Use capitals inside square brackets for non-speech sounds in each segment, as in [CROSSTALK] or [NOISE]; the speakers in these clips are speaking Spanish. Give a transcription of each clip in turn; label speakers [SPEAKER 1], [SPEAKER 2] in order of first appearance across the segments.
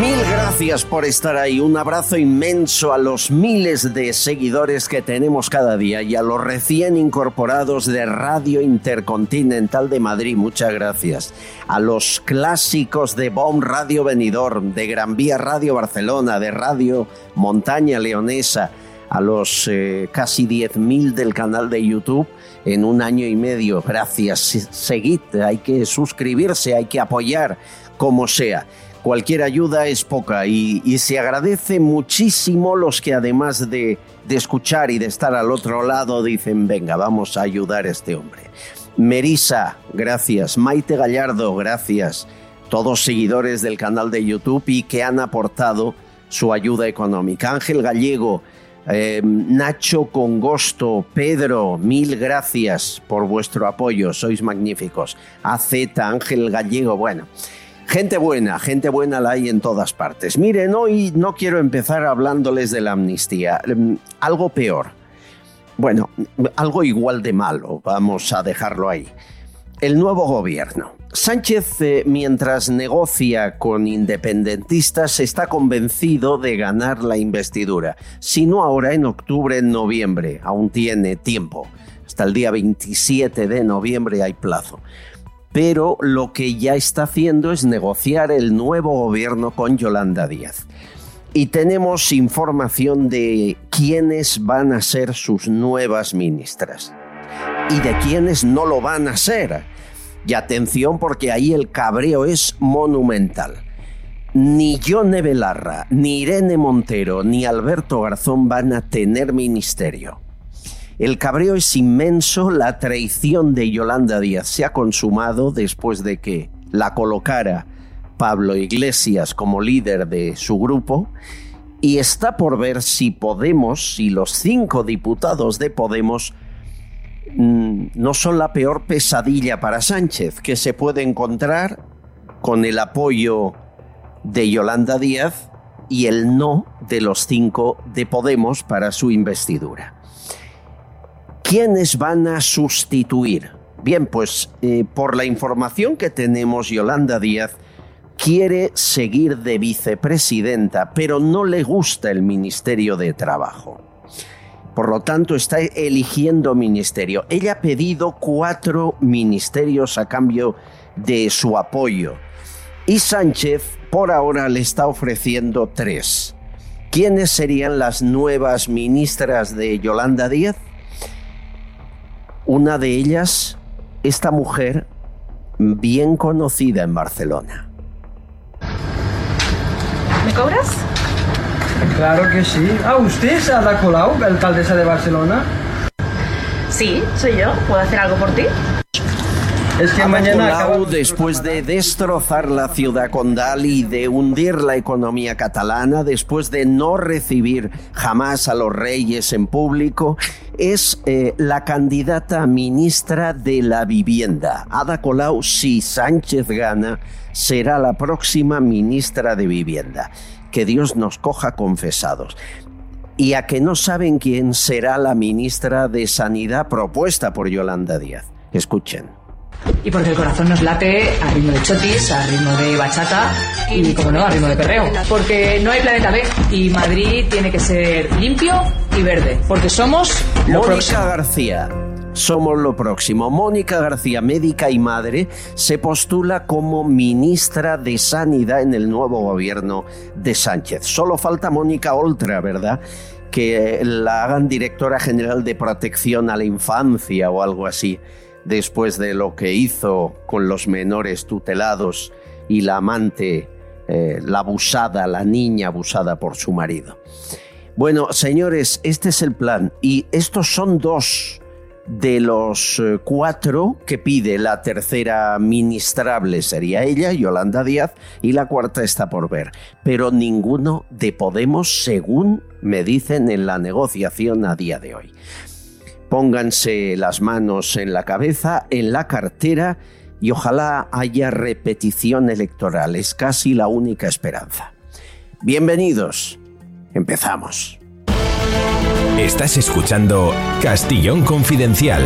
[SPEAKER 1] Mil gracias por estar ahí. Un abrazo inmenso a los miles de seguidores que tenemos cada día y a los recién incorporados de Radio Intercontinental de Madrid. Muchas gracias. A los clásicos de BOM Radio Benidorm, de Gran Vía Radio Barcelona, de Radio Montaña Leonesa, a los eh, casi 10.000 del canal de YouTube en un año y medio. Gracias. Seguid, hay que suscribirse, hay que apoyar como sea. Cualquier ayuda es poca y, se agradece muchísimo los que además de, escuchar y de estar al otro lado dicen, venga, vamos a ayudar a este hombre. Merisa, gracias. Maite Gallardo, gracias. Todos seguidores del canal de YouTube y que han aportado su ayuda económica. Ángel Gallego, eh, Nacho Congosto, Pedro, mil gracias por vuestro apoyo, sois magníficos. AZ, Ángel Gallego, bueno. Gente buena, gente buena la hay en todas partes. Miren, hoy no quiero empezar hablándoles de la amnistía. Algo peor. Bueno, algo igual de malo, vamos a dejarlo ahí. El nuevo gobierno. Sánchez, eh, mientras negocia con independentistas, está convencido de ganar la investidura. Si no ahora, en octubre, en noviembre. Aún tiene tiempo. Hasta el día 27 de noviembre hay plazo pero lo que ya está haciendo es negociar el nuevo gobierno con Yolanda Díaz. Y tenemos información de quiénes van a ser sus nuevas ministras y de quiénes no lo van a ser. Y atención porque ahí el cabreo es monumental. Ni Yone Belarra, ni Irene Montero, ni Alberto Garzón van a tener ministerio. El cabreo es inmenso, la traición de Yolanda Díaz se ha consumado después de que la colocara Pablo Iglesias como líder de su grupo y está por ver si Podemos, si los cinco diputados de Podemos mmm, no son la peor pesadilla para Sánchez que se puede encontrar con el apoyo de Yolanda Díaz y el no de los cinco de Podemos para su investidura. ¿Quiénes van a sustituir? Bien, pues eh, por la información que tenemos, Yolanda Díaz quiere seguir de vicepresidenta, pero no le gusta el Ministerio de Trabajo. Por lo tanto, está eligiendo ministerio. Ella ha pedido cuatro ministerios a cambio de su apoyo. Y Sánchez, por ahora, le está ofreciendo tres. ¿Quiénes serían las nuevas ministras de Yolanda Díaz? Una de ellas, esta mujer bien conocida en Barcelona.
[SPEAKER 2] ¿Me cobras?
[SPEAKER 3] Claro que sí. Ah, ¿usted es Ada Colau, alcaldesa de Barcelona?
[SPEAKER 2] Sí, soy yo. ¿Puedo hacer algo por ti?
[SPEAKER 3] Es que mañana
[SPEAKER 1] Colau, después de destrozar la ciudad condal y de hundir la economía catalana, después de no recibir jamás a los reyes en público, es eh, la candidata a ministra de la vivienda. Ada Colau, si Sánchez gana, será la próxima ministra de vivienda. Que Dios nos coja confesados. Y a que no saben quién será la ministra de Sanidad propuesta por Yolanda Díaz. Escuchen.
[SPEAKER 2] Y porque el corazón nos late a ritmo de chotis, a ritmo de bachata y, como no, a ritmo de perreo. Porque no hay planeta B y Madrid tiene que ser limpio y verde. Porque somos lo
[SPEAKER 1] Mónica
[SPEAKER 2] próximo.
[SPEAKER 1] García. Somos lo próximo. Mónica García, médica y madre, se postula como ministra de Sanidad en el nuevo gobierno de Sánchez. Solo falta Mónica Oltra, ¿verdad? Que la hagan directora general de protección a la infancia o algo así, después de lo que hizo con los menores tutelados y la amante, eh, la abusada, la niña abusada por su marido. Bueno, señores, este es el plan y estos son dos de los eh, cuatro que pide la tercera ministrable sería ella, Yolanda Díaz, y la cuarta está por ver. Pero ninguno de Podemos, según me dicen en la negociación a día de hoy. Pónganse las manos en la cabeza, en la cartera y ojalá haya repetición electoral. Es casi la única esperanza. Bienvenidos. Empezamos.
[SPEAKER 4] Estás escuchando Castillón Confidencial.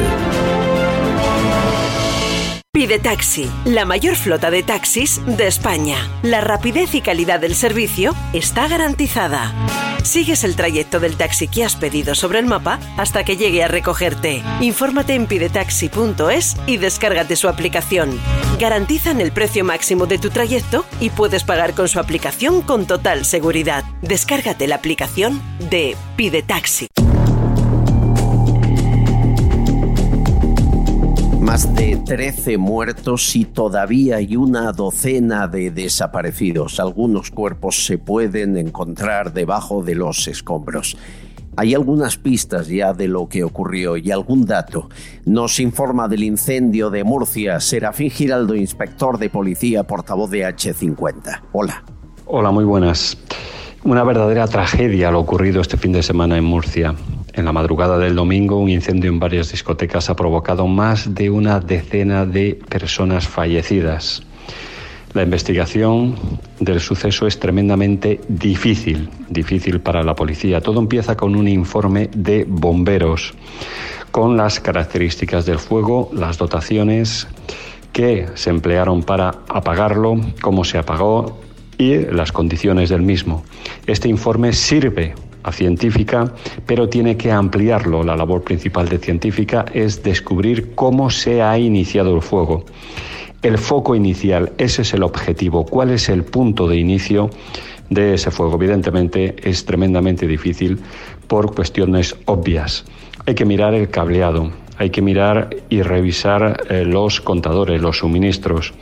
[SPEAKER 5] Pide Taxi, la mayor flota de taxis de España. La rapidez y calidad del servicio está garantizada. Sigues el trayecto del taxi que has pedido sobre el mapa hasta que llegue a recogerte. Infórmate en pidetaxi.es y descárgate su aplicación. Garantizan el precio máximo de tu trayecto y puedes pagar con su aplicación con total seguridad. Descárgate la aplicación de Pide Taxi.
[SPEAKER 1] Más de 13 muertos y todavía hay una docena de desaparecidos. Algunos cuerpos se pueden encontrar debajo de los escombros. Hay algunas pistas ya de lo que ocurrió y algún dato. Nos informa del incendio de Murcia Serafín Giraldo, inspector de policía, portavoz de H50. Hola.
[SPEAKER 6] Hola, muy buenas. Una verdadera tragedia lo ocurrido este fin de semana en Murcia. En la madrugada del domingo, un incendio en varias discotecas ha provocado más de una decena de personas fallecidas. La investigación del suceso es tremendamente difícil, difícil para la policía. Todo empieza con un informe de bomberos, con las características del fuego, las dotaciones que se emplearon para apagarlo, cómo se apagó y las condiciones del mismo. Este informe sirve a científica, pero tiene que ampliarlo. La labor principal de científica es descubrir cómo se ha iniciado el fuego. El foco inicial, ese es el objetivo. ¿Cuál es el punto de inicio de ese fuego? Evidentemente es tremendamente difícil por cuestiones obvias. Hay que mirar el cableado, hay que mirar y revisar eh, los contadores, los suministros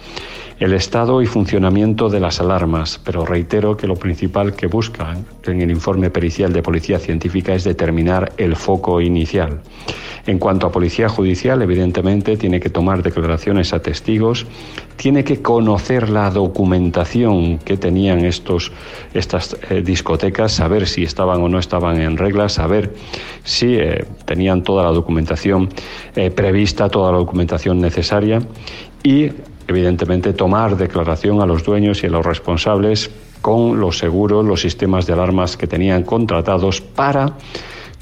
[SPEAKER 6] el estado y funcionamiento de las alarmas, pero reitero que lo principal que buscan en el informe pericial de Policía Científica es determinar el foco inicial. En cuanto a Policía Judicial, evidentemente tiene que tomar declaraciones a testigos, tiene que conocer la documentación que tenían estos, estas eh, discotecas, saber si estaban o no estaban en regla, saber si eh, tenían toda la documentación eh, prevista, toda la documentación necesaria y evidentemente tomar declaración a los dueños y a los responsables con los seguros, los sistemas de alarmas que tenían contratados para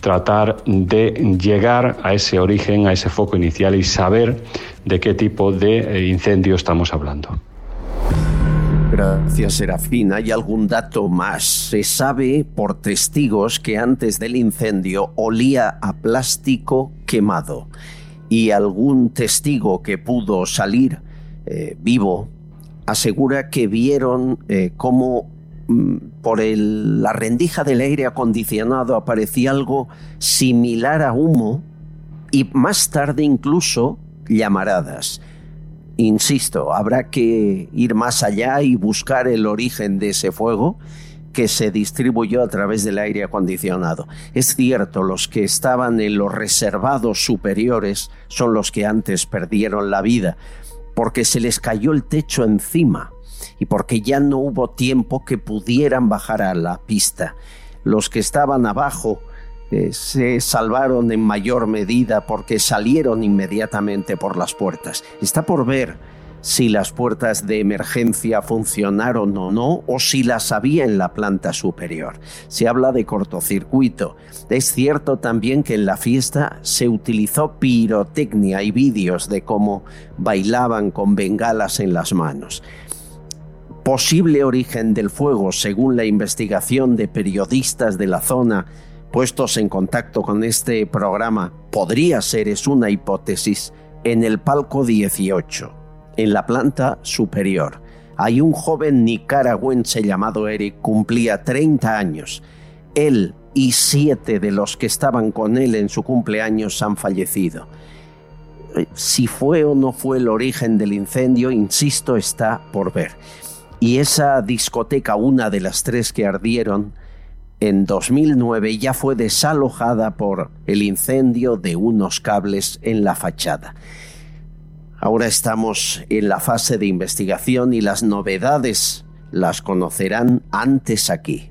[SPEAKER 6] tratar de llegar a ese origen, a ese foco inicial y saber de qué tipo de eh, incendio estamos hablando.
[SPEAKER 1] Gracias, Serafín. ¿Hay algún dato más? Se sabe por testigos que antes del incendio olía a plástico quemado y algún testigo que pudo salir eh, vivo asegura que vieron eh, cómo mm, por la rendija del aire acondicionado aparecía algo similar a humo y más tarde incluso llamaradas. Insisto, habrá que ir más allá y buscar el origen de ese fuego que se distribuyó a través del aire acondicionado. Es cierto, los que estaban en los reservados superiores son los que antes perdieron la vida, porque se les cayó el techo encima y porque ya no hubo tiempo que pudieran bajar a la pista. Los que estaban abajo eh, se salvaron en mayor medida porque salieron inmediatamente por las puertas. Está por ver si las puertas de emergencia funcionaron o no, o si las había en la planta superior. Se habla de cortocircuito. Es cierto también que en la fiesta se utilizó pirotecnia y vídeos de cómo bailaban con bengalas en las manos. Posible origen del fuego, según la investigación de periodistas de la zona puestos en contacto con este programa, podría ser, es una hipótesis, en el palco 18 en la planta superior. Hay un joven nicaragüense llamado Eric, cumplía 30 años. Él y siete de los que estaban con él en su cumpleaños han fallecido. Si fue o no fue el origen del incendio, insisto, está por ver. Y esa discoteca, una de las tres que ardieron, en 2009 ya fue desalojada por el incendio de unos cables en la fachada. Ahora estamos en la fase de investigación y las novedades las conocerán antes aquí.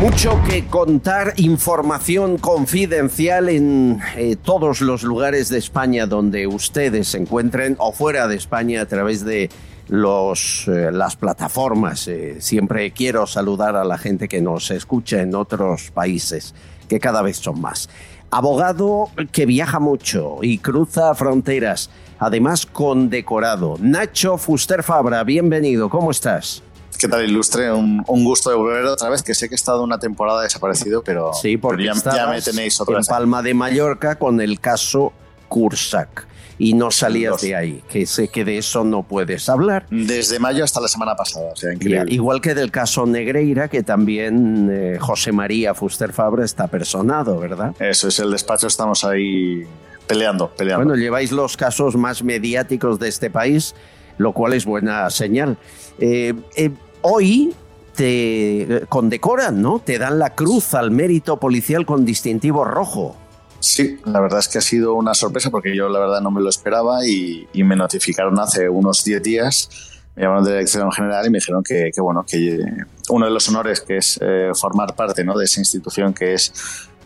[SPEAKER 1] Mucho que contar, información confidencial en eh, todos los lugares de España donde ustedes se encuentren o fuera de España a través de los, eh, las plataformas. Eh, siempre quiero saludar a la gente que nos escucha en otros países, que cada vez son más abogado que viaja mucho y cruza fronteras, además condecorado. Nacho Fuster Fabra, bienvenido, ¿cómo estás?
[SPEAKER 7] ¿Qué tal, Ilustre? Un, gusto de volver otra vez, que sé que he estado una temporada desaparecido, pero,
[SPEAKER 1] sí, porque
[SPEAKER 7] ya, me tenéis otra
[SPEAKER 1] en Palma de Mallorca con el caso Cursac y no salías de ahí, que sé que de eso no puedes hablar.
[SPEAKER 7] Desde mayo hasta la semana pasada, o sea, increíble.
[SPEAKER 1] igual que del caso Negreira, que también eh, José María Fuster Fabra está personado, ¿verdad?
[SPEAKER 7] Eso es, el despacho estamos ahí peleando, peleando.
[SPEAKER 1] Bueno, lleváis los casos más mediáticos de este país, lo cual es buena señal. Eh, eh, hoy te condecoran, ¿no? Te dan la cruz al mérito policial con distintivo rojo.
[SPEAKER 7] Sí, la verdad es que ha sido una sorpresa porque yo la verdad no me lo esperaba y, me notificaron hace unos 10 días, me llamaron de la dirección general y me dijeron que, bueno, que uno de los honores que es eh, formar parte ¿no? de esa institución que es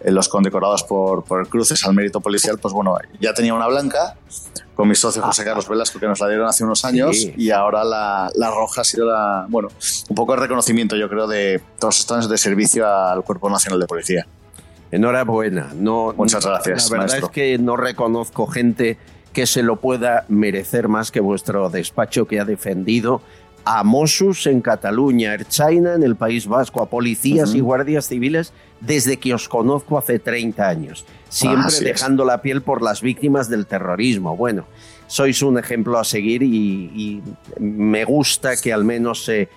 [SPEAKER 7] eh, los condecorados por, por cruces al mérito policial, pues bueno, ya tenía una blanca con mi socio José Carlos Velasco que nos la dieron hace unos años y ahora la, la, roja ha sido la, bueno, un poco el reconocimiento yo creo de todos estos años de servicio al Cuerpo Nacional de Policía.
[SPEAKER 1] Enhorabuena. No,
[SPEAKER 7] Muchas gracias.
[SPEAKER 1] La verdad es que no reconozco gente que se lo pueda merecer más que vuestro despacho que ha defendido a Mossos en Cataluña, Erchaina en el País Vasco, a policías y guardias civiles desde que os conozco hace 30 años, siempre dejando la piel por las víctimas del terrorismo. Bueno, sois un ejemplo a seguir y, me gusta que al menos se eh,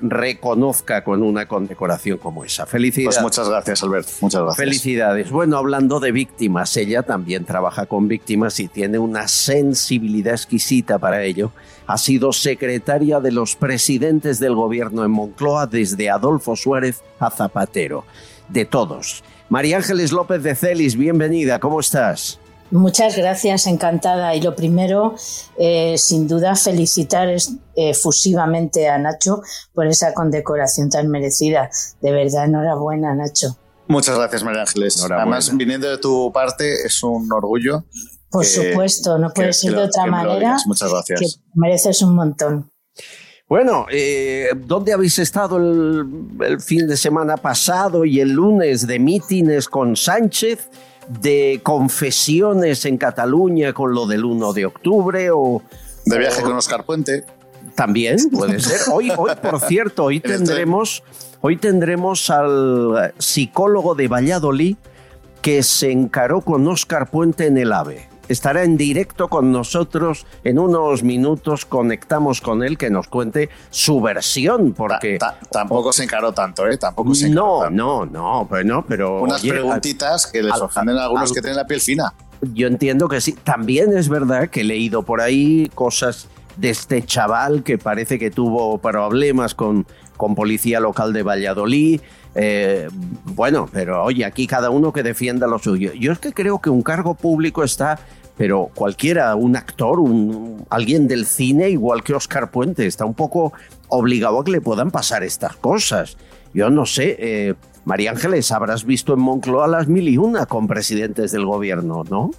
[SPEAKER 1] reconozca con una condecoración como esa. Felicidades.
[SPEAKER 7] Pues muchas gracias, Albert. Muchas gracias.
[SPEAKER 1] Felicidades. Bueno, hablando de víctimas, ella también trabaja con víctimas y tiene una sensibilidad exquisita para ello. Ha sido secretaria de los presidentes del gobierno en Moncloa desde Adolfo Suárez a Zapatero. De todos. María Ángeles López de Celis, bienvenida. ¿Cómo estás?
[SPEAKER 8] Muchas gracias, encantada. Y lo primero, eh, sin duda, felicitar efusivamente a Nacho por esa condecoración tan merecida. De verdad, enhorabuena, Nacho.
[SPEAKER 7] Muchas gracias, María Ángeles. Además, viniendo de tu parte, es un orgullo.
[SPEAKER 8] Por supuesto, no puede ser de otra manera.
[SPEAKER 7] Muchas gracias.
[SPEAKER 8] Que mereces un montón.
[SPEAKER 1] Bueno, eh, ¿dónde habéis estado el, el, fin de semana pasado y el lunes de mítines con Sánchez? De confesiones en Cataluña con lo del 1 de octubre o...
[SPEAKER 7] De viaje con Oscar Puente.
[SPEAKER 1] También puede ser. Hoy, hoy por [LAUGHS] cierto, hoy tendremos, hoy tendremos al psicólogo de Valladolid que se encaró con Oscar Puente en el AVE estará en directo con nosotros en unos minutos. Conectamos con él que nos cuente su versión, porque
[SPEAKER 7] tampoco se encaró tanto, ¿eh? Tampoco se
[SPEAKER 1] no, no, no, no, pero
[SPEAKER 7] unas preguntitas que les ofenden a algunos que tienen la piel fina.
[SPEAKER 1] Yo entiendo que sí. También es verdad que he leído por ahí cosas de este chaval que parece que tuvo problemas con, con policía local de Valladolid. Eh, bueno, pero oye, aquí cada uno que defienda lo suyo. Yo es que creo que un cargo público está pero cualquiera, un actor, un, alguien del cine, igual que Oscar Puente, está un poco obligado a que le puedan pasar estas cosas. Yo no sé, eh, María Ángeles, habrás visto en Moncloa las mil y una con presidentes del gobierno, ¿no?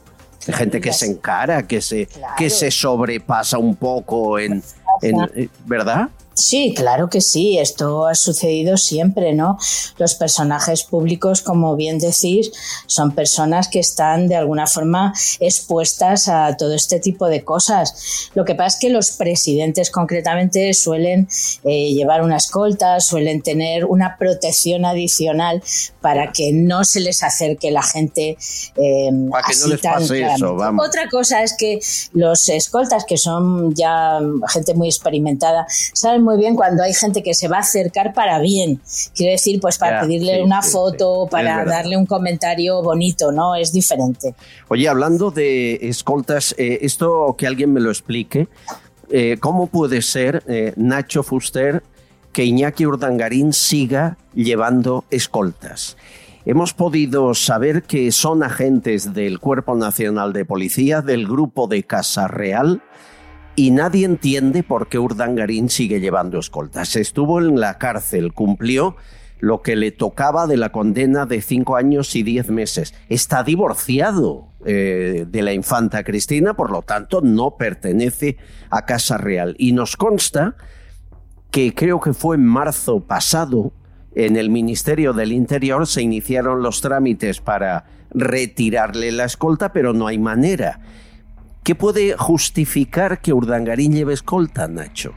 [SPEAKER 1] Hay gente que se encara, que se, que se sobrepasa un poco en, en ¿verdad?
[SPEAKER 8] Sí, claro que sí, esto ha sucedido siempre, ¿no? Los personajes públicos, como bien decís, son personas que están de alguna forma expuestas a todo este tipo de cosas. Lo que pasa es que los presidentes concretamente suelen eh, llevar una escolta, suelen tener una protección adicional para que no se les acerque la gente.
[SPEAKER 1] Eh, para que no les pase eso, vamos.
[SPEAKER 8] Otra cosa es que los escoltas, que son ya gente muy experimentada, saben muy bien cuando hay gente que se va a acercar para bien. Quiero decir, pues para pedirle una foto, para darle un comentario bonito, ¿no? Es diferente.
[SPEAKER 1] Oye, hablando de escoltas, eh, esto que alguien me lo explique, eh, ¿cómo puede ser, eh, Nacho Fuster, que Iñaki Urdangarín siga llevando escoltas? Hemos podido saber que son agentes del Cuerpo Nacional de Policía, del grupo de Casa Real, y nadie entiende por qué Urdangarín sigue llevando escoltas. Estuvo en la cárcel, cumplió lo que le tocaba de la condena de cinco años y diez meses. Está divorciado eh, de la infanta Cristina, por lo tanto no pertenece a Casa Real. Y nos consta que creo que fue en marzo pasado, en el Ministerio del Interior se iniciaron los trámites para retirarle la escolta, pero no hay manera. ¿Qué puede justificar que Urdangarín lleve escolta, Nacho?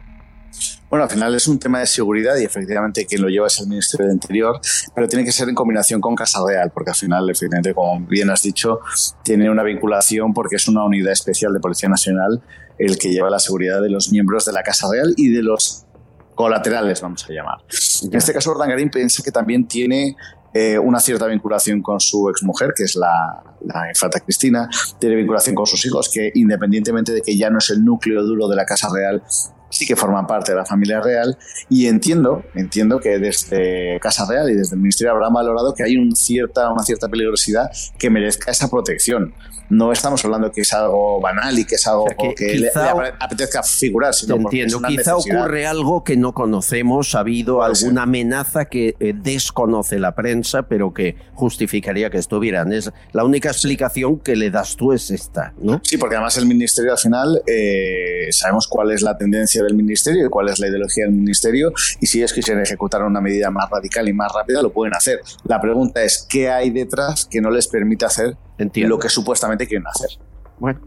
[SPEAKER 7] Bueno, al final es un tema de seguridad y efectivamente quien lo lleva es el Ministerio del Interior, pero tiene que ser en combinación con Casa Real, porque al final, efectivamente, como bien has dicho, tiene una vinculación porque es una unidad especial de Policía Nacional el que lleva la seguridad de los miembros de la Casa Real y de los colaterales, vamos a llamar. En este caso, Urdangarín piensa que también tiene eh, una cierta vinculación con su exmujer, que es la, la infanta Cristina, tiene vinculación con sus hijos, que independientemente de que ya no es el núcleo duro de la Casa Real, sí que forman parte de la familia real y entiendo, entiendo que desde Casa Real y desde el Ministerio habrán valorado que hay un cierta, una cierta peligrosidad que merezca esa protección no estamos hablando que es algo banal y que es algo que, le, apetezca figurar, sino
[SPEAKER 1] entiendo. quizá ocurre algo que no conocemos, ha habido alguna amenaza que eh, desconoce la prensa, pero que justificaría que estuvieran. Es la única explicación que le das tú es esta, ¿no?
[SPEAKER 7] Sí, porque además el ministerio al final eh, sabemos cuál es la tendencia del ministerio y cuál es la ideología del ministerio y si ellos quisieran ejecutar una medida más radical y más rápida lo pueden hacer. La pregunta es qué hay detrás que no les permite hacer lo que supuestamente quieren hacer.
[SPEAKER 1] Bueno,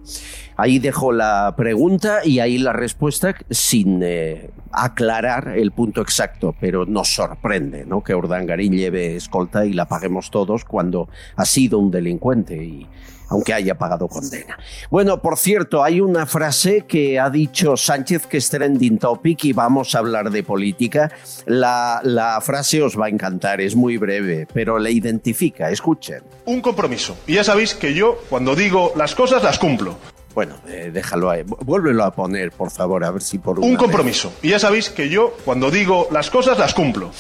[SPEAKER 1] ahí dejo la pregunta y ahí la respuesta sin eh, aclarar el punto exacto, pero nos sorprende ¿no? que Urdangarín lleve escolta y la paguemos todos cuando ha sido un delincuente y aunque haya pagado condena. Bueno, por cierto, hay una frase que ha dicho Sánchez que es trending topic y vamos a hablar de política. La, la frase os va a encantar, es muy breve, pero le identifica. Escuchen.
[SPEAKER 9] Un compromiso. Y ya sabéis que yo, cuando digo las cosas, las cumplo.
[SPEAKER 1] Bueno, eh, déjalo ahí. Vuélvelo a poner, por favor, a ver si por
[SPEAKER 9] Un compromiso. Y ya sabéis que yo, cuando digo las cosas, las cumplo.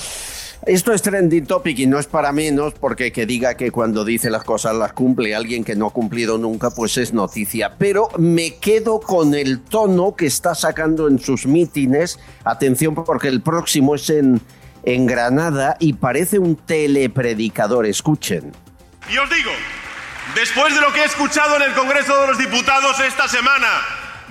[SPEAKER 1] Esto es trending topic y no es para menos porque que diga que cuando dice las cosas las cumple alguien que no ha cumplido nunca, pues es noticia. Pero me quedo con el tono que está sacando en sus mítines. Atención porque el próximo es en, en Granada y parece un telepredicador. Escuchen.
[SPEAKER 9] Y os digo, después de lo que he escuchado en el Congreso de los Diputados esta semana,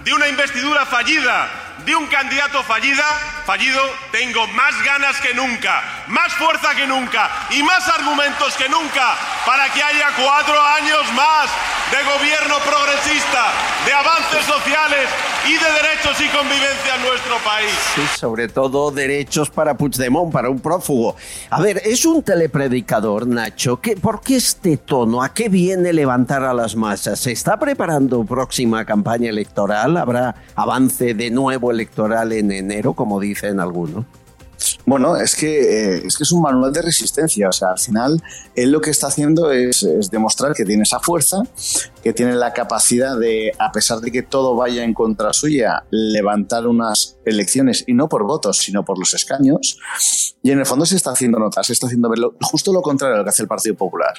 [SPEAKER 9] de una investidura fallida, de un candidato fallida, fallido, tengo más ganas que nunca, más fuerza que nunca y más argumentos que nunca para que haya cuatro años más de gobierno progresista, avances sociales y de derechos y convivencia en nuestro país.
[SPEAKER 1] Sí, sobre todo derechos para Puigdemont, para un prófugo. A ver, es un telepredicador, Nacho. ¿Qué, ¿Por qué este tono? ¿A qué viene levantar a las masas? ¿Se está preparando próxima campaña electoral? ¿Habrá avance de nuevo electoral en enero, como dicen algunos?
[SPEAKER 7] Bueno, es que, eh, es que es un manual de resistencia. O sea, al final, él lo que está haciendo es, demostrar que tiene esa fuerza, que tiene la capacidad de, a pesar de que todo vaya en contra suya, levantar unas elecciones y no por votos, sino por los escaños. Y en el fondo se está haciendo notar, se está haciendo verlo justo lo contrario a lo que hace el Partido Popular.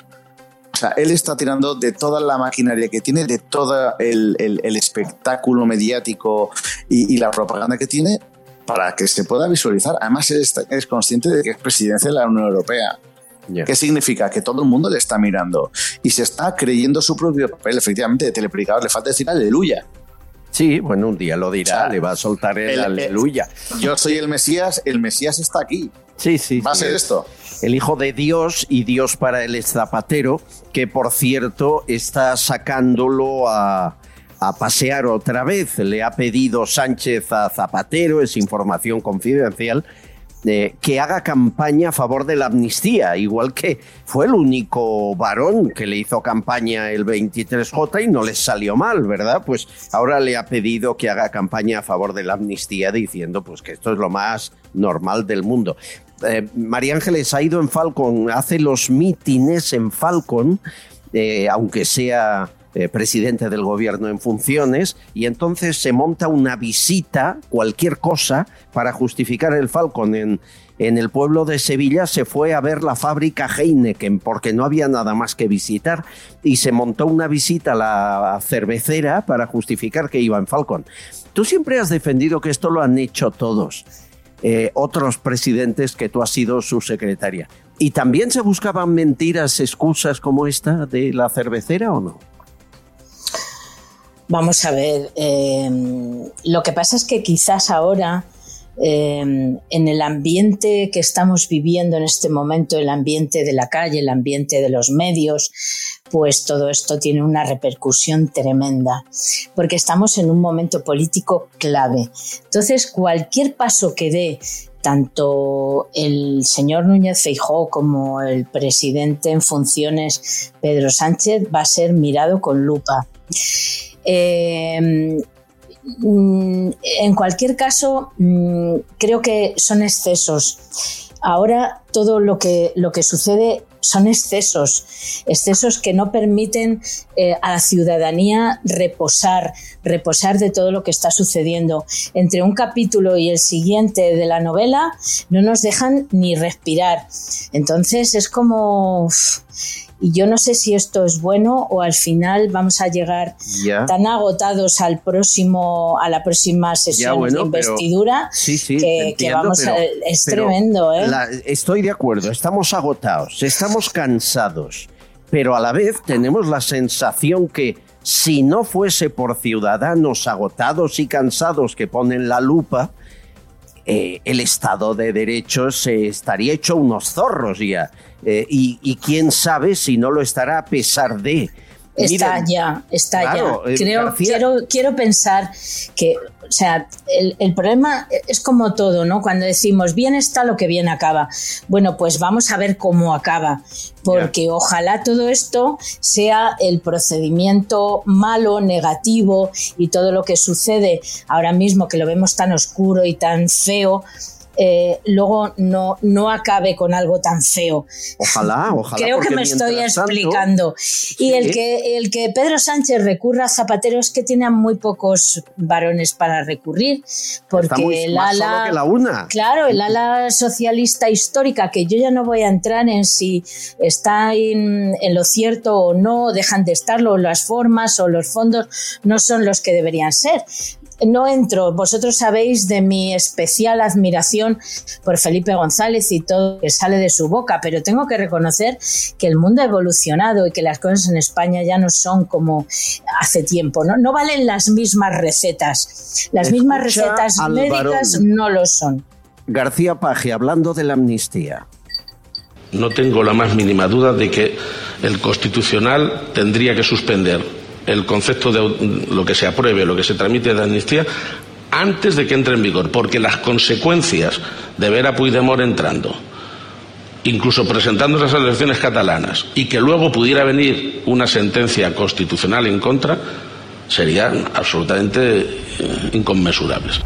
[SPEAKER 7] O sea, él está tirando de toda la maquinaria que tiene, de todo el, espectáculo mediático y, la propaganda que tiene para que se pueda visualizar. Además, es, es consciente de que es presidencia de la Unión Europea. ¿Qué significa? Que todo el mundo le está mirando y se está creyendo su propio papel, efectivamente, de telepredicador. Le falta decir aleluya.
[SPEAKER 1] Sí, bueno, un día lo dirá, le va a soltar el, aleluya.
[SPEAKER 7] Yo soy el Mesías, el Mesías está aquí.
[SPEAKER 1] Sí, sí.
[SPEAKER 7] Va a ser esto.
[SPEAKER 1] El Hijo de Dios y Dios para es Zapatero, que por cierto está sacándolo a, a pasear otra vez. Le ha pedido Sánchez a Zapatero, es información confidencial, eh, que haga campaña a favor de la amnistía, igual que fue el único varón que le hizo campaña el 23J y no les salió mal, ¿verdad? Pues ahora le ha pedido que haga campaña a favor de la amnistía diciendo pues que esto es lo más normal del mundo. Eh, María Ángeles ha ido en Falcon, hace los mítines en Falcon, eh, aunque sea eh, presidente del gobierno en funciones, y entonces se monta una visita, cualquier cosa, para justificar el Falcon en, en el pueblo de Sevilla se fue a ver la fábrica Heineken porque no había nada más que visitar y se montó una visita a la cervecera para justificar que iba en Falcon. Tú siempre has defendido que esto lo han hecho todos. Eh, otros presidentes que tú has sido su secretaria. ¿Y también se buscaban mentiras, excusas como esta de la cervecera o no?
[SPEAKER 8] Vamos a ver, eh, lo que pasa es que quizás ahora, eh, en el ambiente que estamos viviendo en este momento, el ambiente de la calle, el ambiente de los medios, pues todo esto tiene una repercusión tremenda, porque estamos en un momento político clave. Entonces, cualquier paso que dé tanto el señor Núñez Feijó como el presidente en funciones Pedro Sánchez va a ser mirado con lupa. Eh, mm, en cualquier caso, mm, creo que son excesos. Ahora todo lo que, lo que sucede son excesos, excesos que no permiten eh, a la ciudadanía reposar, reposar de todo lo que está sucediendo. Entre un capítulo y el siguiente de la novela no nos dejan ni respirar. Entonces es como... Y yo no sé si esto es bueno o al final vamos a llegar tan agotados al próximo, a la próxima sesión de investidura que, vamos a, es tremendo. ¿eh?
[SPEAKER 1] estoy de acuerdo, estamos agotados, estamos cansados, pero a la vez tenemos la sensación que si no fuese por ciudadanos agotados y cansados que ponen la lupa, eh, el Estado de Derecho se estaría hecho unos zorros ya. Eh, y, quién sabe si no lo estará a pesar de.
[SPEAKER 8] Está ya, está ya. Eh, Creo, quiero, quiero pensar que, o sea, el, problema es como todo, ¿no? Cuando decimos bien está lo que bien acaba. Bueno, pues vamos a ver cómo acaba, porque ojalá todo esto sea el procedimiento malo, negativo y todo lo que sucede ahora mismo que lo vemos tan oscuro y tan feo eh, luego no, no acabe con algo tan feo.
[SPEAKER 1] Ojalá, [LAUGHS] ojalá.
[SPEAKER 8] Creo que me estoy explicando. y el, que, el que Pedro Sánchez recurra a Zapatero es que tiene muy pocos varones para recurrir, porque el ala...
[SPEAKER 1] la una.
[SPEAKER 8] Claro, el ala socialista histórica, que yo ya no voy a entrar en si está en, en lo cierto o no, dejan de estarlo, las formas o los fondos no son los que deberían ser no entro. Vosotros sabéis de mi especial admiración por Felipe González y todo lo que sale de su boca, pero tengo que reconocer que el mundo ha evolucionado y que las cosas en España ya no son como hace tiempo. No, no valen las mismas recetas. Las mismas recetas médicas no lo son.
[SPEAKER 1] García Paje, hablando de la amnistía.
[SPEAKER 10] No tengo la más mínima duda de que el Constitucional tendría que suspender el concepto de lo que se apruebe, lo que se tramite de amnistía, antes de que entre en vigor, porque las consecuencias de ver a Puigdemont entrando, incluso presentando las elecciones catalanas, y que luego pudiera venir una sentencia constitucional en contra, serían absolutamente eh, inconmensurables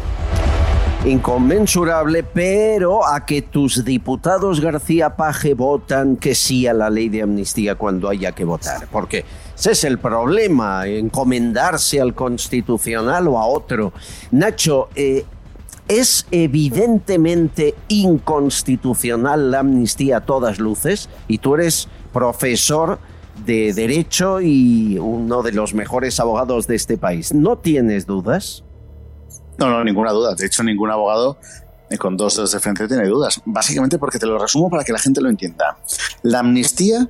[SPEAKER 1] inconmensurable, pero a que tus diputados García Paje votan que sí a la ley de amnistía cuando haya que votar. Porque ese es el problema, encomendarse al constitucional o a otro. Nacho, eh, ¿es evidentemente inconstitucional la amnistía a todas luces? Y tú eres profesor de Derecho y uno de los mejores abogados de este país. ¿No tienes dudas?
[SPEAKER 7] No, no, ninguna duda. De hecho, ningún abogado y con dos dedos de frente tiene dudas. Básicamente porque te lo resumo para que la gente lo entienda. La amnistía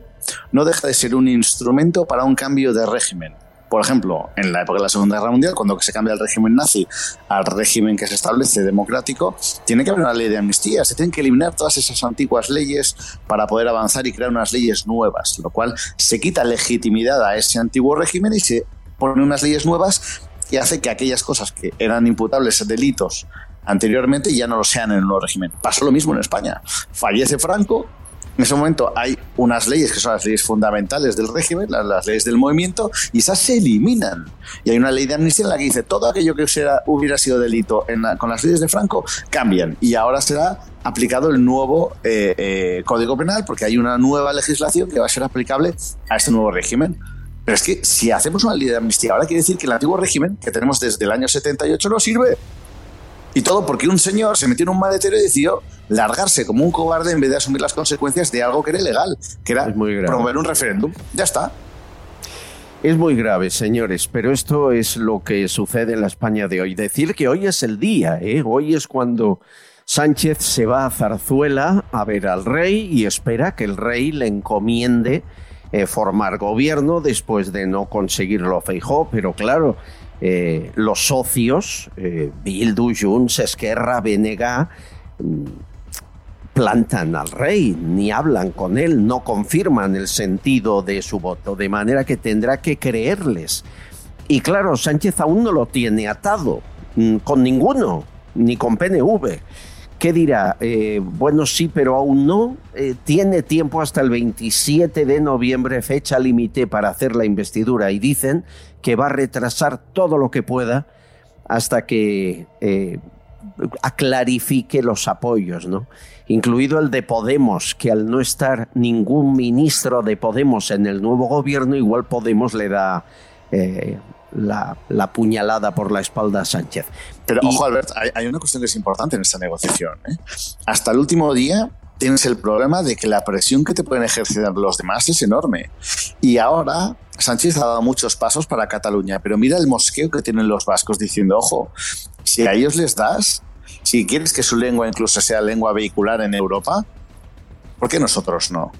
[SPEAKER 7] no deja de ser un instrumento para un cambio de régimen. Por ejemplo, en la época de la Segunda Guerra Mundial, cuando se cambia el régimen nazi al régimen que se establece democrático, tiene que haber una ley de amnistía. Se tienen que eliminar todas esas antiguas leyes para poder avanzar y crear unas leyes nuevas, lo cual se quita legitimidad a ese antiguo régimen y se ponen unas leyes nuevas y hace que aquellas cosas que eran imputables delitos anteriormente ya no lo sean en el nuevo régimen. Pasó lo mismo en España. Fallece Franco, en ese momento hay unas leyes que son las leyes fundamentales del régimen, las, leyes del movimiento, y esas se eliminan. Y hay una ley de amnistía en la que dice todo aquello que hubiera sido delito con las leyes de Franco cambian. Y ahora será aplicado el nuevo eh, eh, Código Penal porque hay una nueva legislación que va a ser aplicable a este nuevo régimen. Pero es que si hacemos una ley de amnistía ahora quiere decir que el antiguo régimen que tenemos desde el año 78 no sirve. Y todo porque un señor se metió en un maletero y decidió largarse como un cobarde en vez de asumir las consecuencias de algo que era ilegal, que era promover un referéndum. Ya está.
[SPEAKER 1] Es muy grave, señores, pero esto es lo que sucede en la España de hoy. Decir que hoy es el día, ¿eh? hoy es cuando Sánchez se va a Zarzuela a ver al rey y espera que el rey le encomiende eh, formar gobierno después de no conseguirlo Feijó, pero claro, eh, los socios, eh, Bildu, Junts, Esquerra, mm, plantan al rey, ni hablan con él, no confirman el sentido de su voto, de manera que tendrá que creerles. Y claro, Sánchez aún no lo tiene atado, mm, con ninguno, ni con PNV. ¿Qué dirá? Eh, bueno, sí, pero aún no. tiene tiempo hasta el 27 de noviembre, fecha límite para hacer la investidura. Y dicen que va a retrasar todo lo que pueda hasta que eh, aclarifique los apoyos, ¿no? incluido el de Podemos, que al no estar ningún ministro de Podemos en el nuevo gobierno, igual Podemos le da la, puñalada por la espalda a Sánchez.
[SPEAKER 7] Pero ojo, Albert, hay, una cuestión que es importante en esta negociación. ¿eh? Hasta el último día tienes el problema de que la presión que te pueden ejercer los demás es enorme. Y ahora Sánchez ha dado muchos pasos para Cataluña, pero mira el mosqueo que tienen los vascos diciendo, ojo, si a ellos les das, si quieres que su lengua incluso sea lengua vehicular en Europa, ¿por qué nosotros no?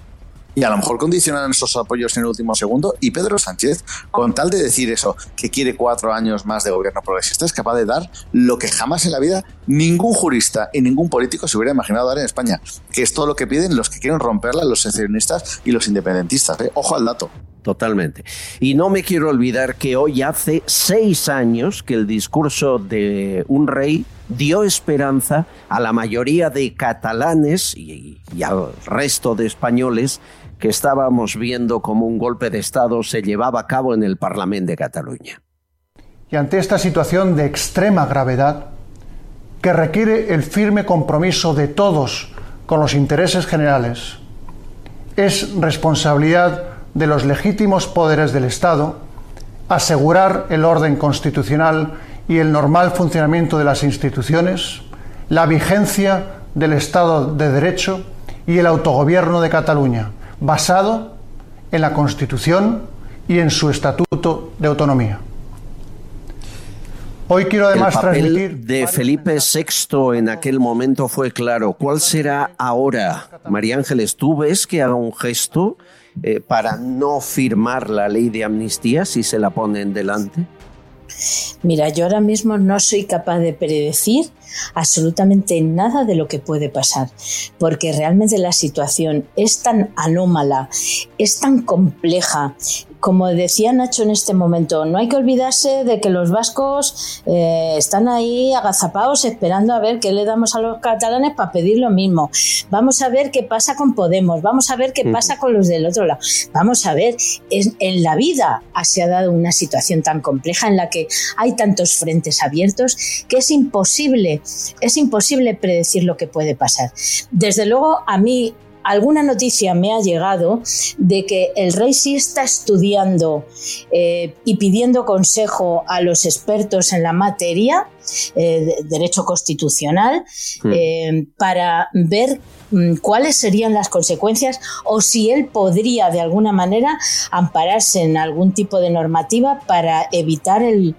[SPEAKER 7] Y a lo mejor condicionan esos apoyos en el último segundo. Y Pedro Sánchez, con tal de decir eso, que quiere cuatro años más de gobierno progresista, es capaz de dar lo que jamás en la vida ningún jurista y ningún político se hubiera imaginado dar en España, que es todo lo que piden los que quieren romperla, los secessionistas y los independentistas. ¿eh? Ojo al dato.
[SPEAKER 1] Totalmente. Y no me quiero olvidar que hoy hace seis años que el discurso de un rey dio esperanza a la mayoría de catalanes y al resto de españoles que estábamos viendo como un golpe de Estado se llevaba a cabo en el Parlamento de Cataluña.
[SPEAKER 11] Y ante esta situación de extrema gravedad, que requiere el firme compromiso de todos con los intereses generales, es responsabilidad de los legítimos poderes del Estado asegurar el orden constitucional y el normal funcionamiento de las instituciones, la vigencia del Estado de Derecho y el autogobierno de Cataluña, basado en la Constitución y en su Estatuto de Autonomía.
[SPEAKER 1] Hoy quiero además el papel de Felipe VI en aquel momento fue claro. ¿Cuál será ahora? María Ángeles, ¿tú ves que haga un gesto eh, para no firmar la ley de amnistía si se la ponen delante?
[SPEAKER 8] Mira, yo ahora mismo no soy capaz de predecir absolutamente nada de lo que puede pasar, porque realmente la situación es tan anómala, es tan compleja, como decía Nacho en este momento, no hay que olvidarse de que los vascos eh, están ahí agazapados esperando a ver qué le damos a los catalanes para pedir lo mismo. Vamos a ver qué pasa con Podemos, vamos a ver qué pasa con los del otro lado. Vamos a ver, en, la vida se ha dado una situación tan compleja en la que hay tantos frentes abiertos que es imposible, es imposible predecir lo que puede pasar. Desde luego, a mí alguna noticia me ha llegado de que el rey sí está estudiando eh, y pidiendo consejo a los expertos en la materia, eh, de derecho constitucional, hmm. eh, para ver mm, cuáles serían las consecuencias o si él podría de alguna manera ampararse en algún tipo de normativa para evitar el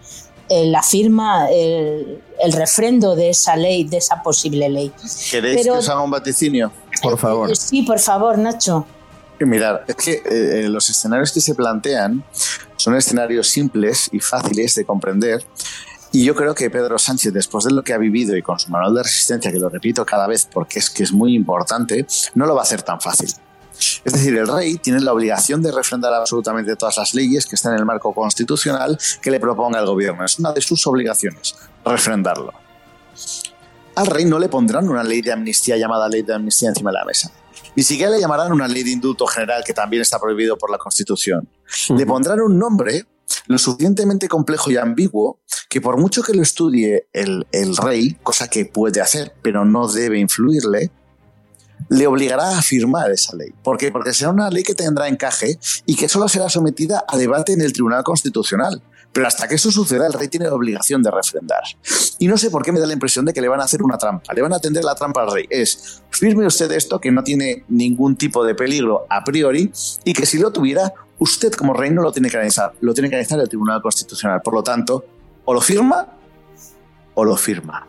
[SPEAKER 8] la firma, el, el, refrendo de esa ley, de esa posible ley.
[SPEAKER 7] ¿Queréis Pero, que os haga un vaticinio? Por favor.
[SPEAKER 8] Eh, sí, por favor, Nacho.
[SPEAKER 7] Mirad, es que eh, los escenarios que se plantean son escenarios simples y fáciles de comprender. Y yo creo que Pedro Sánchez, después de lo que ha vivido y con su manual de resistencia, que lo repito cada vez porque es que es muy importante, no lo va a hacer tan fácil. Es decir, el rey tiene la obligación de refrendar absolutamente todas las leyes que están en el marco constitucional que le proponga el gobierno. Es una de sus obligaciones, refrendarlo. Al rey no le pondrán una ley de amnistía llamada ley de amnistía encima de la mesa. Ni siquiera le llamarán una ley de indulto general que también está prohibido por la Constitución. Le pondrán un nombre lo suficientemente complejo y ambiguo que por mucho que lo estudie el, el rey, cosa que puede hacer, pero no debe influirle, le obligará a firmar esa ley. ¿Por qué? Porque será una ley que tendrá encaje y que solo será sometida a debate en el Tribunal Constitucional. Pero hasta que eso suceda, el rey tiene la obligación de refrendar. Y no sé por qué me da la impresión de que le van a hacer una trampa. Le van a tender la trampa al rey. Es, firme usted esto que no tiene ningún tipo de peligro a priori y que si lo tuviera, usted como rey no lo tiene que analizar. Lo tiene que analizar el Tribunal Constitucional. Por lo tanto, o lo firma o lo firma.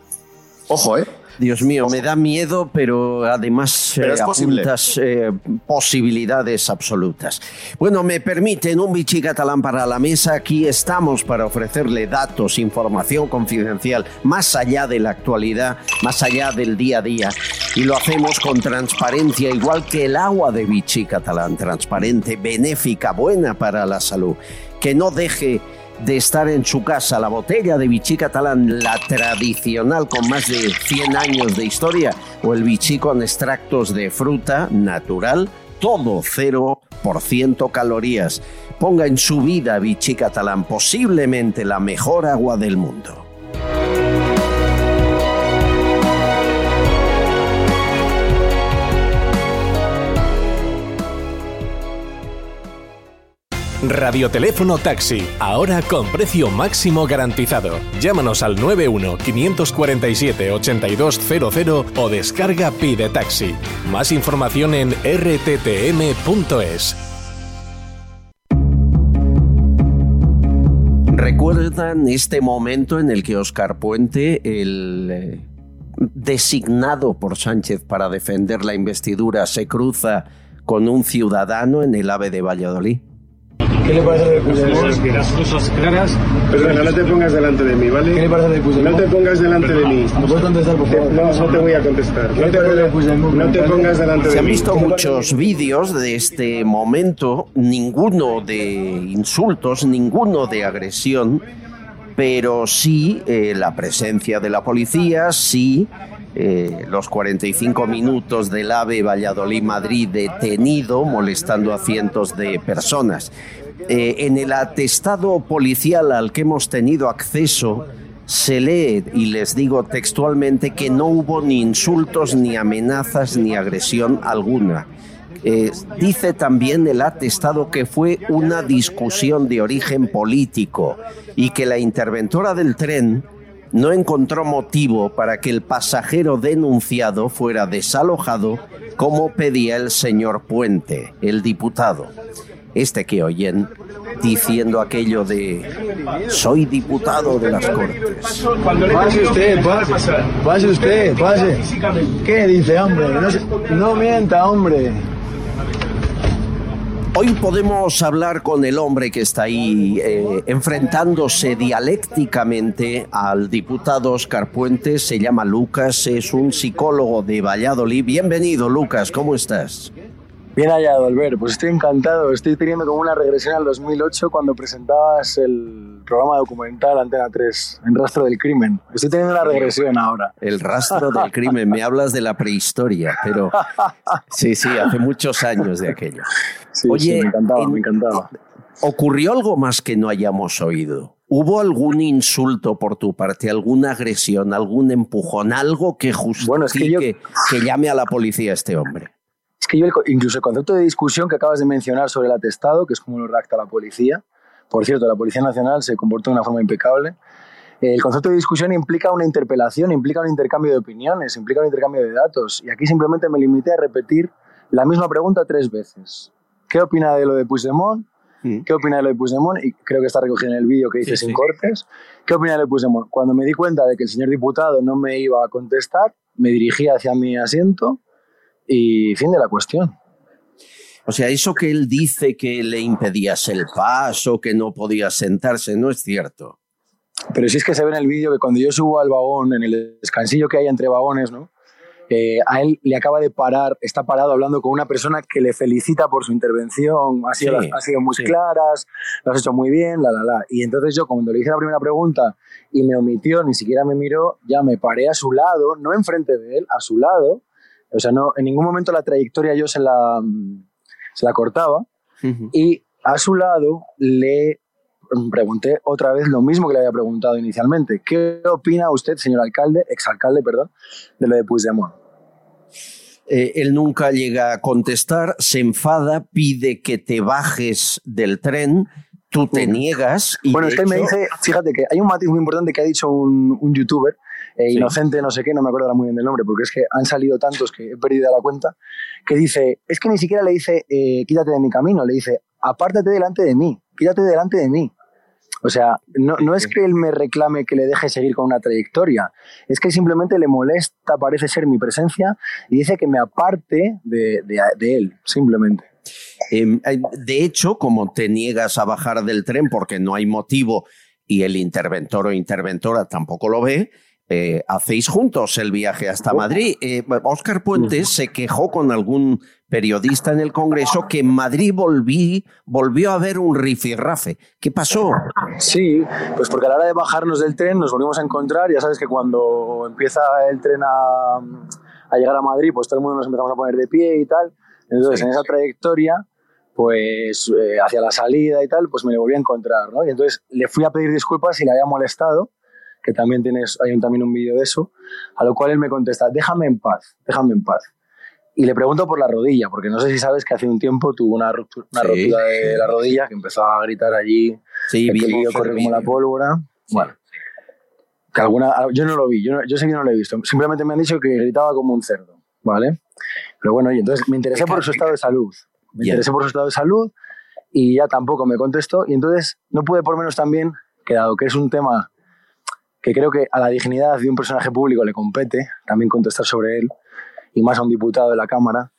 [SPEAKER 7] Ojo, ¿eh?
[SPEAKER 1] Dios mío, me da miedo, pero además
[SPEAKER 7] pero es
[SPEAKER 1] apuntas eh, posibilidades absolutas. Bueno, me permiten un bichi catalán para la mesa. Aquí estamos para ofrecerle datos, información confidencial, más allá de la actualidad, más allá del día a día. Y lo hacemos con transparencia, igual que el agua de bichi catalán, transparente, benéfica, buena para la salud. Que no deje de estar en su casa la botella de Vichy catalán, la tradicional con más de 100 años de historia, o el Vichy con extractos de fruta natural, todo 0% calorías. Ponga en su vida Vichy catalán, posiblemente la mejor agua del mundo.
[SPEAKER 4] Radioteléfono Taxi, ahora con precio máximo garantizado. Llámanos al 91 547 8200 o descarga Pide Taxi. Más información en rttm.es.
[SPEAKER 1] ¿Recuerdan este momento en el que Oscar Puente, el eh, designado por Sánchez para defender la investidura, se cruza con un ciudadano en el AVE de Valladolid?
[SPEAKER 12] ¿Qué le parece de Puigdemont?
[SPEAKER 13] Las cosas claras.
[SPEAKER 12] Perdona, no te pongas delante de mí, ¿vale?
[SPEAKER 13] ¿Qué le parece de Puigdemont?
[SPEAKER 12] No te pongas delante de mí.
[SPEAKER 13] ¿Me puedes contestar, por favor?
[SPEAKER 12] No, no te voy a contestar. No te, no te pongas delante de mí.
[SPEAKER 1] Se han visto muchos vídeos de este momento, ninguno de insultos, ninguno de agresión, pero sí eh, la presencia de la policía, sí eh, los 45 minutos del AVE Valladolid-Madrid detenido, molestando a cientos de personas. Eh, en el atestado policial al que hemos tenido acceso, se lee, y les digo textualmente, que no hubo ni insultos, ni amenazas, ni agresión alguna. Eh, dice también el atestado que fue una discusión de origen político y que la interventora del tren no encontró motivo para que el pasajero denunciado fuera desalojado como pedía el señor Puente, el diputado este que oyen diciendo aquello de soy diputado de las Cortes.
[SPEAKER 13] Pase usted, pase, pase usted, pase. ¿Qué dice, hombre? No, mienta, hombre.
[SPEAKER 1] Hoy podemos hablar con el hombre que está ahí eh, enfrentándose dialécticamente al diputado Oscar Puente. Se llama Lucas, es un psicólogo de Valladolid. Bienvenido, Lucas, ¿cómo estás?
[SPEAKER 14] Bien hallado, Albert. Pues estoy encantado. Estoy teniendo como una regresión al 2008 cuando presentabas el programa documental Antena 3, En Rastro del Crimen. Estoy teniendo una regresión ahora.
[SPEAKER 1] El Rastro del Crimen. Me hablas de la prehistoria, pero sí, sí, hace muchos años de aquello.
[SPEAKER 14] Sí, Oye, me encantaba, me encantaba.
[SPEAKER 1] ¿Ocurrió algo más que no hayamos oído? ¿Hubo algún insulto por tu parte, alguna agresión, algún empujón, algo que justifique que llame a la policía este hombre?
[SPEAKER 14] Es que yo, incluso el concepto de discusión que acabas de mencionar sobre el atestado, que es como lo redacta la policía, por cierto, la Policía Nacional se comportó de una forma impecable. El concepto de discusión implica una interpelación, implica un intercambio de opiniones, implica un intercambio de datos. Y aquí simplemente me limité a repetir la misma pregunta tres veces. ¿Qué opina de lo de Puigdemont? ¿Qué opina de lo de Puigdemont? Y creo que está recogido en el vídeo que hice
[SPEAKER 1] Sí,
[SPEAKER 14] sin
[SPEAKER 1] sí.
[SPEAKER 14] cortes. ¿Qué opina de lo de Puigdemont? Cuando me di cuenta de que el señor diputado no me iba a contestar, me dirigí hacia mi asiento y fin de la cuestión.
[SPEAKER 1] O sea, eso que él dice que le impedías el paso, que no podía sentarse, no es cierto.
[SPEAKER 14] Pero sí es que se ve en el vídeo que cuando yo subo al vagón, en el descansillo que hay entre vagones, ¿no? Eh, a él le acaba de parar, está parado hablando con una persona que le felicita por su intervención, ha sido,
[SPEAKER 1] Sí,
[SPEAKER 14] ha sido muy
[SPEAKER 1] sí.
[SPEAKER 14] claras, lo has hecho muy bien, la, la, la. Y entonces yo, cuando le hice la primera pregunta y me omitió, ni siquiera me miró, ya me paré a su lado, no enfrente de él, a su lado. O sea, no, en ningún momento la trayectoria yo se la, mm, se la cortaba. Y a su lado le pregunté otra vez lo mismo que le había preguntado inicialmente. ¿Qué opina usted, señor alcalde, exalcalde, perdón, de lo de Puigdemont?
[SPEAKER 1] Eh, él nunca llega a contestar, se enfada, pide que te bajes del tren, tú te niegas y
[SPEAKER 14] bueno, es que él me
[SPEAKER 1] hecho-
[SPEAKER 14] dice, fíjate que hay un matiz muy importante que ha dicho un, un youtuber, eh,
[SPEAKER 1] Sí.
[SPEAKER 14] inocente, no sé qué, no me acuerdo ahora muy bien del nombre, porque es que han salido tantos que he perdido la cuenta, que dice, es que ni siquiera le dice, eh, quítate de mi camino, le dice, apártate delante de mí, quítate delante de mí. O sea, no, no es que él me reclame que le deje seguir con una trayectoria, es que simplemente le molesta, parece ser mi presencia, y dice que me aparte de, de- de él, simplemente.
[SPEAKER 1] Eh, eh, de hecho, como te niegas a bajar del tren porque no hay motivo y el interventor o interventora tampoco lo ve, eh, hacéis juntos el viaje hasta Madrid. Eh, Oscar Puentes se quejó con algún periodista en el Congreso que en Madrid volví, volvió a haber un rifirrafe. ¿Qué pasó?
[SPEAKER 14] Sí, pues porque a la hora de bajarnos del tren nos volvimos a encontrar. Ya sabes que cuando empieza el tren a, a llegar a Madrid, pues todo el mundo nos empezamos a poner de pie y tal. Entonces, en esa trayectoria, pues eh, hacia la salida y tal, pues me le volví a encontrar, ¿no? Y entonces le fui a pedir disculpas si le había molestado, que también tienes, hay un- también un vídeo de eso, a lo cual él me contesta, déjame en paz, déjame en paz. Y le pregunto por la rodilla, porque no sé si sabes que hace un tiempo tuvo una ruptura, una
[SPEAKER 1] Sí.
[SPEAKER 14] rotura de la rodilla, que empezó a gritar allí,
[SPEAKER 1] Sí,
[SPEAKER 14] que el corre como la pólvora. Bueno, que alguna, yo no lo vi, yo, no- yo ese vídeo no lo he visto. Simplemente me han dicho que gritaba como un cerdo, ¿vale? Pero bueno, y entonces me interesé por su estado de salud. Me
[SPEAKER 1] Ya.
[SPEAKER 14] interesé por su estado de salud y ya tampoco me contestó. Y entonces no pude por menos también, que dado que es un tema que creo que a la dignidad de un personaje público le compete, también contestar sobre él, y más a un diputado de la Cámara,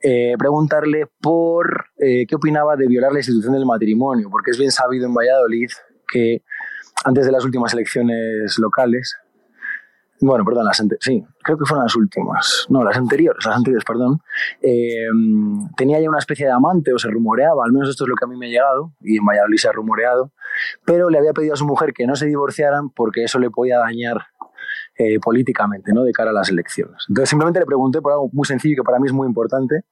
[SPEAKER 14] eh, preguntarle por eh, qué opinaba de violar la institución del matrimonio, porque es bien sabido en Valladolid que antes de las últimas elecciones locales, bueno, perdón, las sí, creo que fueron las últimas, no, las anteriores, las anteriores, perdón, eh, tenía ya una especie de amante, o se rumoreaba, al menos esto es lo que a mí me ha llegado, y en Valladolid se ha rumoreado, pero le había pedido a su mujer que no se divorciaran porque eso le podía dañar eh, políticamente, ¿no? De cara a las elecciones. Entonces simplemente le pregunté por algo muy sencillo que para mí es muy importante,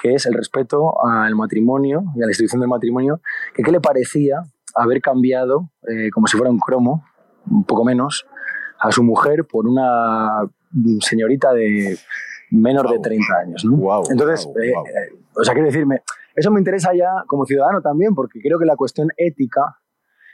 [SPEAKER 14] que es el respeto al matrimonio y a la institución del matrimonio, que qué le parecía haber cambiado, eh, como si fuera un cromo, un poco menos, a su mujer por una señorita de menor de 30 años, ¿no? Entonces, eh, eh, o sea, quiero decirme, eso me interesa ya como ciudadano también, porque creo que la cuestión ética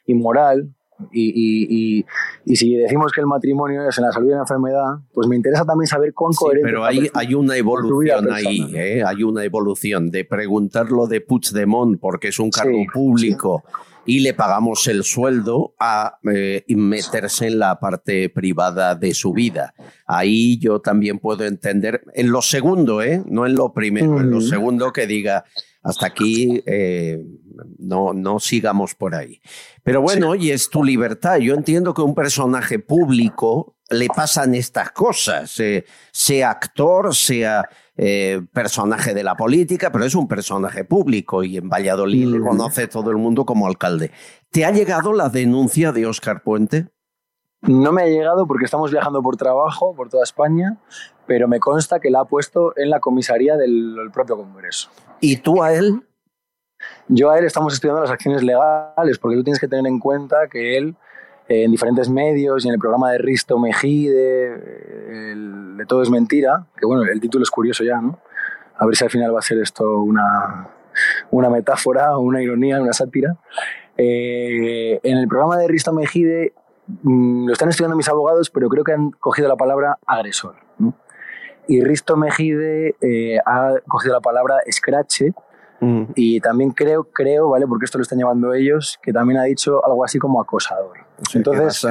[SPEAKER 14] y moral, y, y- y- y si decimos que el matrimonio es en la salud y en la enfermedad, pues me interesa también saber cuán
[SPEAKER 1] Sí,
[SPEAKER 14] coherente
[SPEAKER 1] pero hay, hay una
[SPEAKER 14] con
[SPEAKER 1] evolución ahí. ¿eh? hay una evolución de preguntarlo de Puigdemont porque es un cargo público y le pagamos el sueldo a eh, meterse en la parte privada de su vida. Ahí yo también puedo entender, en lo segundo, ¿eh? no en lo primero, en lo segundo que diga, hasta aquí eh, no, no sigamos por ahí. Pero bueno, oye, es tu libertad. Yo entiendo que a un personaje público le pasan estas cosas, eh, sea actor, sea eh, personaje de la política, pero es un personaje público y en Valladolid le conoce todo el mundo como alcalde. ¿Te ha llegado la denuncia de Óscar Puente?
[SPEAKER 14] No me ha llegado porque estamos viajando por trabajo por toda España, pero me consta que la ha puesto en la comisaría del propio Congreso.
[SPEAKER 1] ¿Y tú a él?
[SPEAKER 14] Yo a él estamos estudiando las acciones legales, porque tú tienes que tener en cuenta que él, eh, en diferentes medios y en el programa de Risto Mejide, eh, de Todo es Mentira, que bueno, el título es curioso ya, ¿no? A ver si al final va a ser esto una, una metáfora, una ironía, una sátira. Eh, en el programa de Risto Mejide mm, lo están estudiando mis abogados, pero creo que han cogido la palabra agresor. ¿no? Y Risto Mejide eh, ha cogido la palabra escrache, Y también creo, creo, ¿vale? Porque esto lo están llevando ellos, que también ha dicho algo así como acosador. Entonces,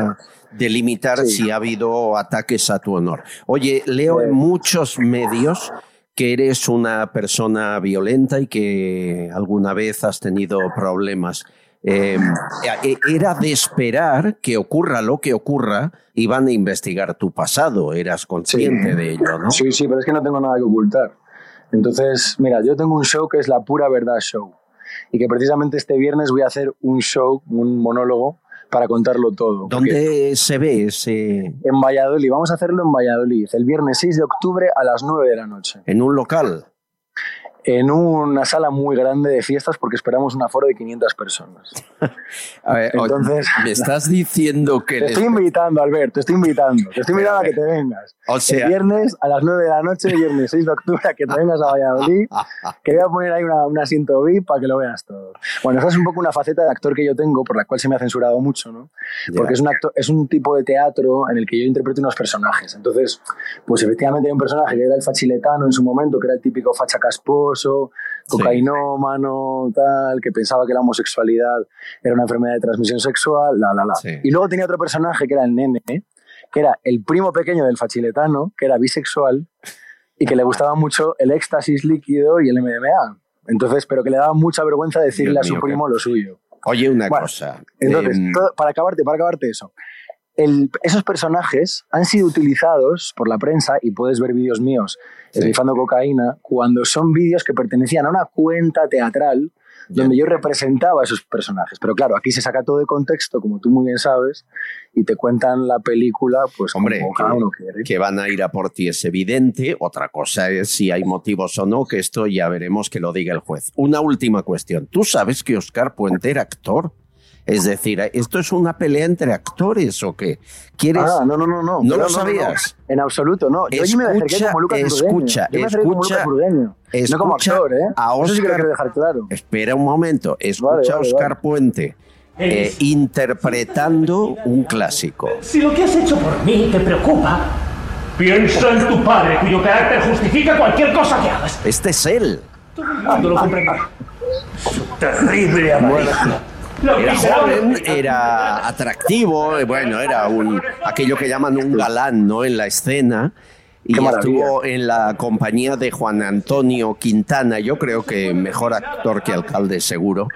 [SPEAKER 1] delimitar si ha habido ataques a tu honor. Oye, leo en muchos medios que eres una persona violenta y que alguna vez has tenido problemas. Eh, eh, era de esperar que ocurra lo que ocurra y van a investigar tu pasado. Eras consciente de ello, ¿no?
[SPEAKER 14] Sí, sí, pero es que no tengo nada que ocultar. Entonces, mira, yo tengo un show que es La Pura Verdad Show. Y que precisamente este viernes voy a hacer un show, un monólogo, para contarlo todo.
[SPEAKER 1] ¿Dónde se ve ese...?
[SPEAKER 14] En Valladolid. Vamos a hacerlo en Valladolid, el viernes 6 de octubre a las 9 de la noche.
[SPEAKER 1] ¿En un local?
[SPEAKER 14] En una sala muy grande de fiestas porque esperamos un aforo de 500 personas. [LAUGHS]
[SPEAKER 1] A ver,
[SPEAKER 14] Entonces,
[SPEAKER 1] me estás diciendo que...
[SPEAKER 14] Te estoy invitando, Albert, te estoy invitando. Te estoy invitando a que te vengas.
[SPEAKER 1] O sea-
[SPEAKER 14] El viernes a las 9 de la noche, viernes 6 de octubre, a que te vengas a Valladolid. [LAUGHS] Que voy a poner ahí una, un asiento VIP para que lo veas todo. Bueno, esa es un poco una faceta de actor que yo tengo, por la cual se me ha censurado mucho, ¿no? Porque es un, acto, es un tipo de teatro en el que yo interpreto unos personajes. Entonces, pues efectivamente hay un personaje que era el fachiletano en su momento, que era el típico facha casposo, cocainómano, tal, que pensaba que la homosexualidad era una enfermedad de transmisión sexual, la, la, la. Y luego tenía otro personaje que era el nene, que era el primo pequeño del fachiletano, que era bisexual y que le gustaba mucho el éxtasis líquido y el MDMA. Entonces, pero que le daba mucha vergüenza decirle
[SPEAKER 1] Dios
[SPEAKER 14] a su
[SPEAKER 1] mío,
[SPEAKER 14] primo lo suyo.
[SPEAKER 1] Oye, una
[SPEAKER 14] Bueno,
[SPEAKER 1] cosa.
[SPEAKER 14] Entonces,
[SPEAKER 1] em,
[SPEAKER 14] todo- para, acabarte, para acabarte eso, el- esos personajes han sido utilizados por la prensa y puedes ver vídeos míos esnifando cocaína cuando son vídeos que pertenecían a una cuenta teatral donde yo representaba a esos personajes. Pero claro, aquí se saca todo de contexto, como tú muy bien sabes, y te cuentan la película, pues
[SPEAKER 1] Hombre,
[SPEAKER 14] como cada uno quiere.
[SPEAKER 1] que van a ir a por ti es evidente. Otra cosa es si hay motivos o no, que esto ya veremos que lo diga el juez. Una última cuestión. ¿Tú sabes que Oscar Puente era actor? Es decir, ¿esto es una pelea entre actores o qué? ¿Quieres?
[SPEAKER 14] Ah, no, no, no, no.
[SPEAKER 1] ¿No lo sabías?
[SPEAKER 14] En absoluto, no. Yo allí me acerqué
[SPEAKER 1] Escucha,
[SPEAKER 14] como Lucas
[SPEAKER 1] escucha,
[SPEAKER 14] Yo me acerqué como
[SPEAKER 1] escucha,
[SPEAKER 14] Lucas Burgueño. No como
[SPEAKER 1] escucha
[SPEAKER 14] actor, ¿eh?
[SPEAKER 1] a
[SPEAKER 14] Eso sí que lo
[SPEAKER 1] Óscar-
[SPEAKER 14] quiero dejar claro.
[SPEAKER 1] Espera un momento. Escucha
[SPEAKER 14] Vale,
[SPEAKER 1] a
[SPEAKER 14] vale,
[SPEAKER 1] Oscar
[SPEAKER 14] vale.
[SPEAKER 1] Puente eh, interpretando un clásico.
[SPEAKER 15] Si lo que has hecho por mí te preocupa, piensa en tu padre, cuyo carácter justifica cualquier cosa que hagas.
[SPEAKER 1] Este es él.
[SPEAKER 15] Todo el mundo lo comprenderá. Su terrible avaricia.
[SPEAKER 1] Era joven, era atractivo, bueno, era un aquello que llaman un galán, ¿no? En la escena. Y
[SPEAKER 14] Qué
[SPEAKER 1] estuvo en la compañía de Juan Antonio Quintana, yo creo que mejor actor que alcalde seguro.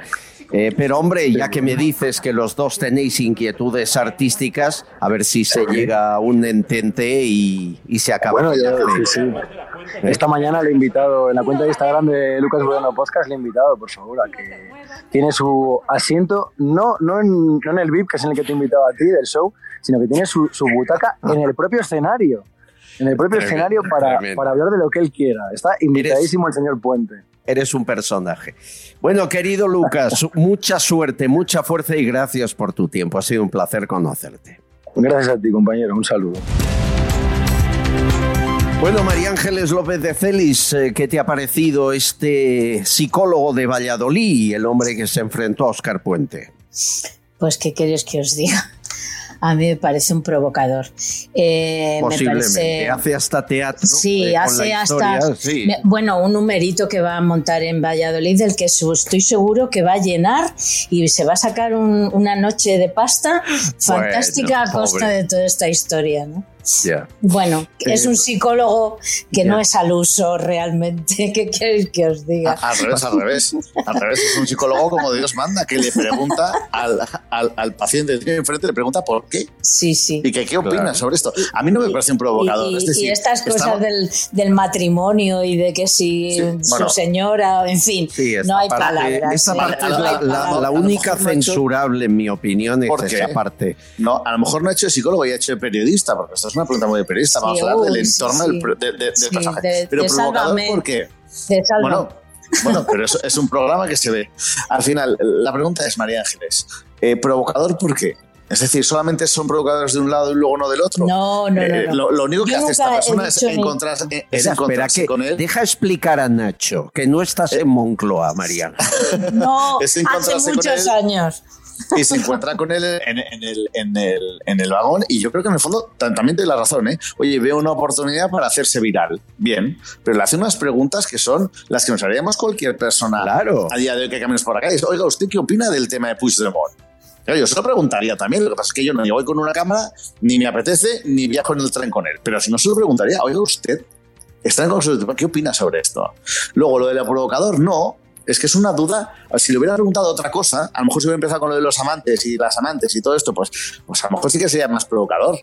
[SPEAKER 1] Eh, pero hombre, ya que me dices que los dos tenéis inquietudes artísticas, a ver si se llega a un entente y, y se acaba.
[SPEAKER 14] Bueno, yo, sí, sí. Esta mañana le he invitado, en la cuenta de Instagram de Lucas Burgueño Podcast, le he invitado, por favor, a que tiene su asiento, no, no, en, no en el VIP, que es en el que te he invitado a ti, del show, sino que tiene su, su butaca en el propio escenario. En el propio
[SPEAKER 1] Tremendo,
[SPEAKER 14] escenario para, hablar de lo que él quiera. Está invitadísimo el señor Puente.
[SPEAKER 1] Eres un personaje. Bueno, querido Lucas, [LAUGHS] mucha suerte, mucha fuerza y gracias por tu tiempo. Ha sido un placer conocerte.
[SPEAKER 14] Gracias a ti, compañero. Un saludo.
[SPEAKER 1] Bueno, María Ángeles López de Celis, eh, ¿qué te ha parecido este psicólogo de Valladolid, el hombre que se enfrentó a Oscar Puente?
[SPEAKER 8] Pues, ¿qué queréis que os diga? A mí me parece un provocador. Eh, me
[SPEAKER 1] Posiblemente.
[SPEAKER 8] parece-
[SPEAKER 1] Hace hasta teatro.
[SPEAKER 8] Sí,
[SPEAKER 1] eh,
[SPEAKER 8] hace hasta.
[SPEAKER 1] sí.
[SPEAKER 8] me- Bueno, un numerito que va a montar en Valladolid, del que estoy seguro que va a llenar y se va a sacar un- una noche de pasta fantástica a costa
[SPEAKER 1] pobre.
[SPEAKER 8] de toda esta historia, ¿no?
[SPEAKER 1] Ya.
[SPEAKER 8] Bueno, es un psicólogo que no es al uso realmente. [LAUGHS] ¿Qué queréis que os diga?
[SPEAKER 7] Al revés, al revés. Al revés, es un psicólogo como Dios manda, que le pregunta al, al, al paciente que tiene enfrente, le pregunta por qué.
[SPEAKER 8] Sí, sí.
[SPEAKER 7] Y que qué opina
[SPEAKER 1] Claro.
[SPEAKER 7] sobre esto. A mí no me parece un provocador.
[SPEAKER 8] Y,
[SPEAKER 7] es
[SPEAKER 8] y
[SPEAKER 7] decir,
[SPEAKER 8] estas cosas
[SPEAKER 7] estamos-
[SPEAKER 8] del, del matrimonio y de que si
[SPEAKER 7] Sí,
[SPEAKER 8] su
[SPEAKER 7] bueno.
[SPEAKER 8] señora, en fin,
[SPEAKER 1] Sí, esta
[SPEAKER 8] no hay
[SPEAKER 1] parte-
[SPEAKER 8] palabras.
[SPEAKER 1] Esta parte
[SPEAKER 8] no
[SPEAKER 1] es la, única
[SPEAKER 7] no hecho-
[SPEAKER 1] censurable, en mi opinión, es esa parte.
[SPEAKER 7] No, a lo mejor no ha hecho de psicólogo y ha hecho de periodista, porque esto es una pregunta muy de periodista. Vamos
[SPEAKER 8] Sí,
[SPEAKER 7] a hablar del entorno
[SPEAKER 8] sí.
[SPEAKER 7] del, de- de- del personaje.
[SPEAKER 8] de-
[SPEAKER 7] Pero
[SPEAKER 8] de
[SPEAKER 7] provocador,
[SPEAKER 8] Sálvame.
[SPEAKER 7] ¿por qué?
[SPEAKER 8] De Sálvame.
[SPEAKER 7] Bueno, bueno, pero es un programa que se ve. Al final, la pregunta es, María Ángeles, eh, ¿provocador por qué? Es decir, ¿solamente son provocadores de un lado y luego no del otro?
[SPEAKER 8] No, no, no,
[SPEAKER 7] Eh,
[SPEAKER 8] no.
[SPEAKER 7] Lo, lo único que
[SPEAKER 8] Yo
[SPEAKER 7] hace esta persona es
[SPEAKER 8] ni-
[SPEAKER 7] encontrarse, es
[SPEAKER 1] espera,
[SPEAKER 7] encontrarse
[SPEAKER 1] que
[SPEAKER 7] con él.
[SPEAKER 1] deja explicar a Nacho que no estás en Moncloa, Mariana.
[SPEAKER 8] No, [LAUGHS]
[SPEAKER 7] Es
[SPEAKER 8] hace muchos
[SPEAKER 7] él.
[SPEAKER 8] años.
[SPEAKER 7] Y se encuentra con él en, en el, en, el, en el vagón y yo creo que en el fondo tam- también tiene la razón, ¿eh? Oye, veo una oportunidad para hacerse viral. Bien, pero le hace unas preguntas que son las que nos haríamos cualquier persona a día de hoy que caminos por la calle. Oiga, ¿usted qué opina del tema de Puigdemont? Claro, yo se lo preguntaría también, lo que pasa es que yo no voy con una cámara, ni me apetece, ni viajo en el tren con él. Pero si no se lo preguntaría, oiga, usted, está en ¿qué opina sobre esto? Luego, lo del provocador, no. Es que es una duda. Si le hubiera preguntado otra cosa, a lo mejor si hubiera empezado con lo de los amantes y las amantes y todo esto, pues, pues a lo mejor sí que sería más provocador.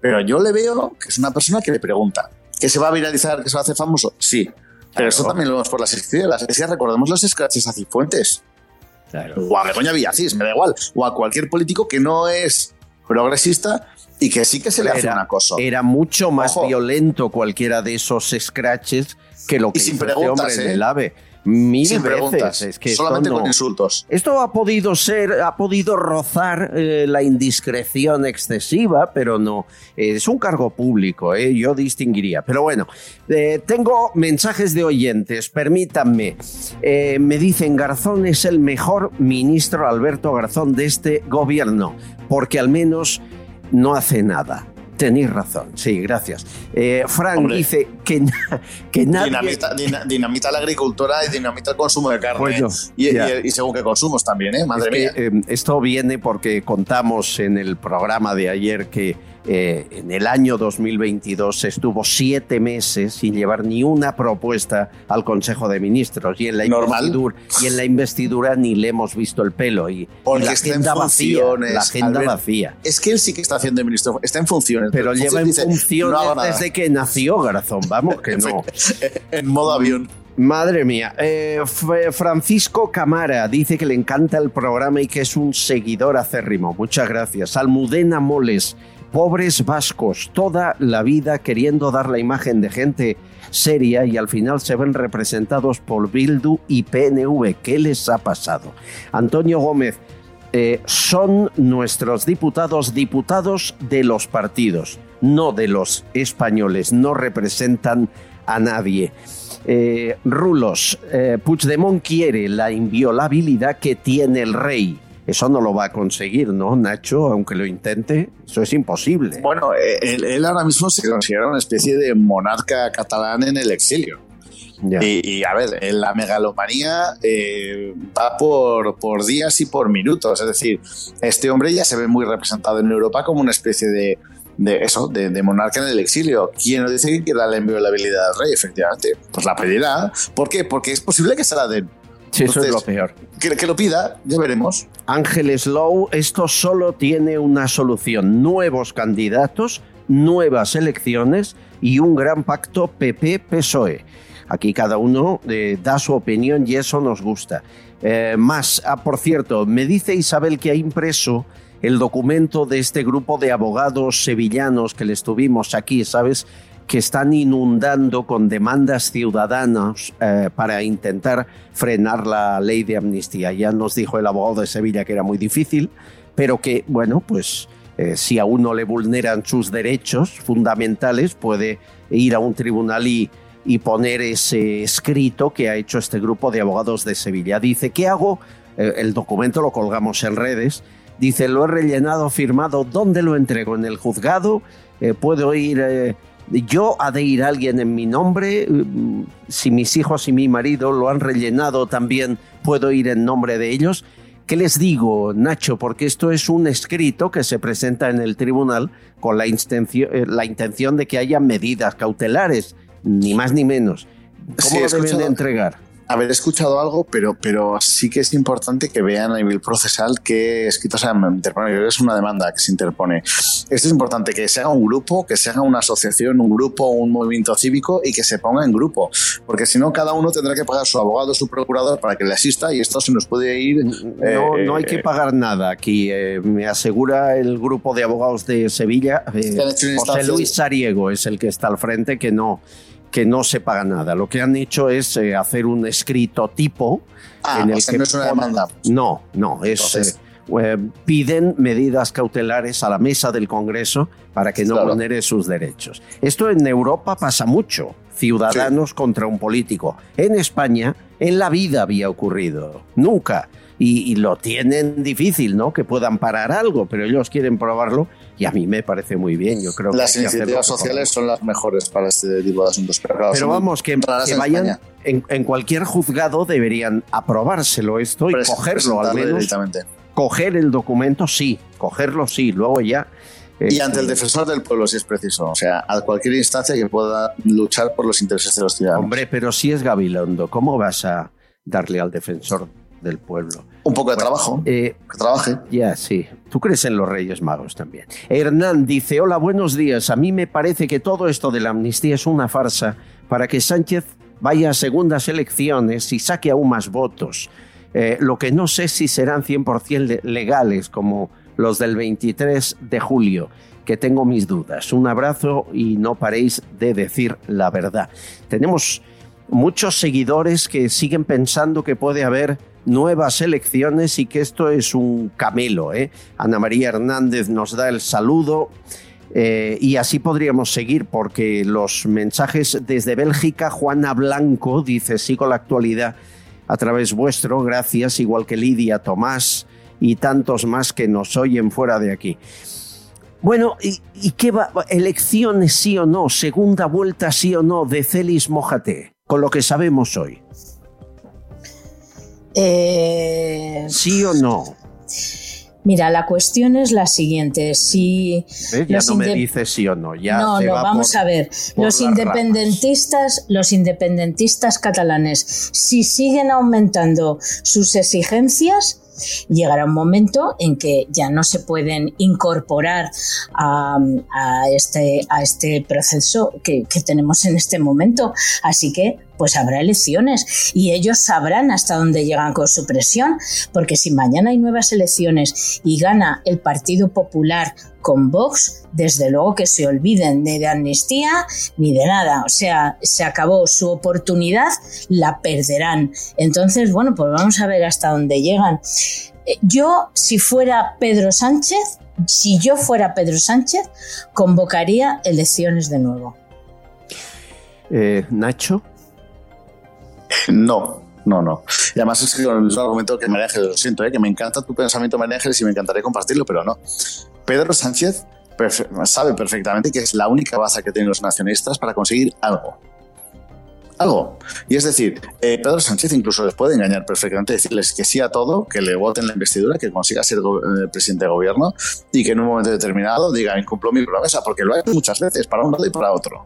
[SPEAKER 7] Pero yo le veo que es una persona que le pregunta. ¿Que se va a viralizar, que se va a hacer famoso? Sí. Pero eso también lo vemos por las. Las secciones, recordemos los scratches a Cifuentes. O a Begoña Villacís, me da igual. O a cualquier político que no es progresista y que sí que se le hace un acoso.
[SPEAKER 1] Era mucho más
[SPEAKER 7] Ojo.
[SPEAKER 1] violento cualquiera de esos scratches que lo que
[SPEAKER 7] Y sin
[SPEAKER 1] hizo este hombre en
[SPEAKER 7] ¿eh?
[SPEAKER 1] el AVE. Mil
[SPEAKER 7] Sin
[SPEAKER 1] veces.
[SPEAKER 7] preguntas,
[SPEAKER 1] Es que esto
[SPEAKER 7] solamente
[SPEAKER 1] no-
[SPEAKER 7] con insultos.
[SPEAKER 1] Esto ha podido ser, ha podido rozar eh, la indiscreción excesiva, pero no. Eh, es un cargo público, eh, yo distinguiría. Pero bueno, eh, tengo mensajes de oyentes, permítanme. Me dicen, Garzón es el mejor ministro Alberto Garzón de este gobierno, porque al menos no hace nada. Tenéis razón, sí, gracias. Eh, Frank
[SPEAKER 7] Hombre.
[SPEAKER 1] dice que, na- que nadie...
[SPEAKER 7] Dinamita, dina- dinamita la agricultura y dinamita el consumo de carne.
[SPEAKER 1] Pues
[SPEAKER 7] y,
[SPEAKER 1] ya.
[SPEAKER 7] y- y según qué consumos también, ¿eh? Madre
[SPEAKER 1] Es que,
[SPEAKER 7] mía.
[SPEAKER 1] eh, esto viene porque contamos en el programa de ayer que eh, en el año 2022 estuvo siete meses sin llevar ni una propuesta al Consejo de Ministros y en la
[SPEAKER 7] Normal.
[SPEAKER 1] investidura, y en la investidura ni le hemos visto el pelo y, la agenda vacía, la agenda
[SPEAKER 7] Albert.
[SPEAKER 1] vacía.
[SPEAKER 7] Es que él sí que está haciendo de ministro, está en funciones.
[SPEAKER 1] Pero
[SPEAKER 7] en
[SPEAKER 1] lleva en
[SPEAKER 7] dice,
[SPEAKER 1] funciones desde que nació Garzón, vamos que [LAUGHS] no. [LAUGHS]
[SPEAKER 7] en modo avión.
[SPEAKER 1] Madre mía. Eh, Francisco Camara dice que le encanta el programa y que es un seguidor acérrimo. Muchas gracias. Almudena Moles. Pobres vascos, toda la vida queriendo dar la imagen de gente seria y al final se ven representados por Bildu y PNV. ¿Qué les ha pasado? Antonio Gómez, eh, son nuestros diputados diputados de los partidos, no de los españoles, no representan a nadie. Eh, Rulos, eh, Puigdemont quiere la inviolabilidad que tiene el rey. Eso no lo va a conseguir, ¿no, Nacho? Aunque lo intente, eso es imposible.
[SPEAKER 7] Bueno, él, él ahora mismo se considera una especie de monarca catalán en el exilio. Y, y, a ver, en la megalomanía eh, va por, por días y por minutos. Es decir, este hombre ya se ve muy representado en Europa como una especie de, de eso, de, de monarca en el exilio. ¿Quién nos dice que quiera la inviolabilidad del rey? Efectivamente, pues la pedirá. ¿Por qué? Porque es posible que se la den.
[SPEAKER 1] Sí, eso es lo peor.
[SPEAKER 7] Que, que lo pida, ya veremos.
[SPEAKER 1] Ángel Slow, esto solo tiene una solución. Nuevos candidatos, nuevas elecciones y un gran pacto PP-PSOE. Aquí cada uno eh, da su opinión y eso nos gusta. Eh, más, ah, por cierto, me dice Isabel que ha impreso el documento de este grupo de abogados sevillanos que les tuvimos aquí, ¿sabes? Que están inundando con demandas ciudadanas eh, para intentar frenar la ley de amnistía. Ya nos dijo el abogado de Sevilla que era muy difícil, pero que, bueno, pues eh, si a uno le vulneran sus derechos fundamentales, puede ir a un tribunal y, y poner ese escrito que ha hecho este grupo de abogados de Sevilla. Dice, ¿qué hago? Eh, el documento lo colgamos en redes. Dice, lo he rellenado, firmado, ¿dónde lo entrego? ¿En el juzgado? ¿Puedo ir... yo ha de ir alguien en mi nombre, mm, si mis hijos y mi marido lo han rellenado también puedo ir en nombre de ellos. ¿Qué les digo, Nacho? Porque esto es un escrito que se presenta en el tribunal con la intención, eh, la intención de que haya medidas cautelares, ni más ni menos. ¿Cómo
[SPEAKER 7] Sí,
[SPEAKER 1] lo deben de entregar?
[SPEAKER 7] Haber escuchado algo, pero, pero sí que es importante que vean a nivel procesal qué escrito se Es una demanda que se interpone. Esto es importante, que se haga un grupo, que se haga una asociación, un grupo, un movimiento cívico y que se ponga en grupo. Porque si no, cada uno tendrá que pagar su abogado, su procurador para que le asista y esto se nos puede ir.
[SPEAKER 1] No,
[SPEAKER 7] eh,
[SPEAKER 1] no hay que pagar nada aquí. eh, me asegura el grupo de abogados de Sevilla, eh, José Luis Sariego es el que está al frente, que no, que no se paga nada. Lo que han hecho es eh, hacer un escrito tipo
[SPEAKER 7] Ah,
[SPEAKER 1] en el
[SPEAKER 7] o sea,
[SPEAKER 1] que
[SPEAKER 7] no es una demanda.
[SPEAKER 1] No, no, es
[SPEAKER 7] Entonces-
[SPEAKER 1] eh, eh, piden medidas cautelares a la mesa del Congreso para que no
[SPEAKER 7] Claro.
[SPEAKER 1] vulnere sus derechos. Esto en Europa pasa mucho. Ciudadanos contra un político. En España, en la vida había ocurrido. Nunca. Y, y lo tienen difícil, ¿no? Que puedan parar algo, pero ellos quieren probarlo y a mí me parece muy bien. Yo creo
[SPEAKER 7] Las
[SPEAKER 1] que
[SPEAKER 7] iniciativas sociales son las mejores para este tipo de asuntos. Pero, claro,
[SPEAKER 1] Pero vamos, que, que vayan en, en cualquier juzgado deberían aprobárselo esto y
[SPEAKER 7] Pres-
[SPEAKER 1] cogerlo al menos.
[SPEAKER 7] directamente.
[SPEAKER 1] Coger el documento, sí, cogerlo sí, luego ya.
[SPEAKER 7] Y
[SPEAKER 1] este,
[SPEAKER 7] ante el defensor del pueblo, si es preciso. O sea, a cualquier instancia que pueda luchar por los intereses de los ciudadanos.
[SPEAKER 1] Hombre, pero si es Gabilondo, ¿cómo vas a darle al defensor del pueblo?
[SPEAKER 7] Un poco de trabajo.
[SPEAKER 1] Eh,
[SPEAKER 7] que trabaje.
[SPEAKER 1] Ya, sí. Tú crees en los Reyes Magos también. Hernán dice, hola, buenos días. A mí me parece que todo esto de la amnistía es una farsa para que Sánchez vaya a segundas elecciones y saque aún más votos. Eh, lo que no sé si serán 100% le- legales como los del 23 de julio, que tengo mis dudas. Un abrazo y no paréis de decir la verdad. Tenemos muchos seguidores que siguen pensando que puede haber nuevas elecciones y que esto es un camelo. ¿eh? Ana María Hernández nos da el saludo. eh, y así podríamos seguir porque los mensajes desde Bélgica, Juana Blanco dice, sigo la actualidad a través vuestro, gracias, igual que Lidia Tomás y tantos más que nos oyen fuera de aquí. Bueno, ¿y, qué va? ¿Elecciones sí o no? ¿Segunda vuelta sí o no de Celis Mojate? Con lo que sabemos hoy.
[SPEAKER 8] Eh,
[SPEAKER 1] ¿Sí o no?
[SPEAKER 8] mira, la cuestión es la siguiente. Si
[SPEAKER 1] ¿Ves? Ya no me
[SPEAKER 8] inde-
[SPEAKER 1] dice sí o no. Ya
[SPEAKER 8] no, no,
[SPEAKER 1] va
[SPEAKER 8] vamos
[SPEAKER 1] por-
[SPEAKER 8] a ver. Los independentistas, los independentistas catalanes, si siguen aumentando sus exigencias, llegará un momento en que ya no se pueden incorporar a, a este, a este proceso que, que tenemos en este momento. Así que, pues habrá elecciones y ellos sabrán hasta dónde llegan con su presión, porque si mañana hay nuevas elecciones y gana el Partido Popular con Vox, desde luego que se olviden ni de amnistía ni de nada. O sea, se acabó su oportunidad, la perderán. Entonces, bueno, pues vamos a ver hasta dónde llegan. Eh, Yo, si fuera Pedro Sánchez, si yo fuera Pedro Sánchez, convocaría elecciones de nuevo.
[SPEAKER 1] Eh, Nacho.
[SPEAKER 7] No, no, no. Y además es que es un argumento que María Ángeles, lo siento, ¿eh? que me encanta tu pensamiento, María y me encantaría compartirlo, pero no. Pedro Sánchez sabe perfectamente que es la única baza que tienen los nacionalistas para conseguir algo. Algo. Y es decir, eh, Pedro Sánchez incluso les puede engañar perfectamente, decirles que sí a todo, que le voten la investidura, que consiga ser eh, presidente de gobierno y que en un momento determinado diga, incumplo mi promesa, porque lo ha hecho muchas veces, para un lado y para otro.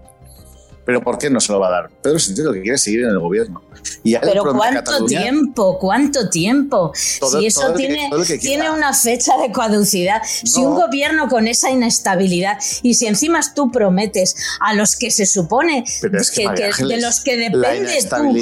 [SPEAKER 7] Pero ¿por qué no se lo va a dar? Pedro Sánchez lo que quiere es seguir en el gobierno. Y
[SPEAKER 8] Pero ¿cuánto tiempo? ¿Cuánto tiempo?
[SPEAKER 7] Todo-
[SPEAKER 8] si eso tiene,
[SPEAKER 7] que
[SPEAKER 8] tiene una fecha de caducidad, si un gobierno con esa inestabilidad y si encima tú prometes a los que se supone
[SPEAKER 7] Pero es que, Ángeles,
[SPEAKER 8] de los que depende tu,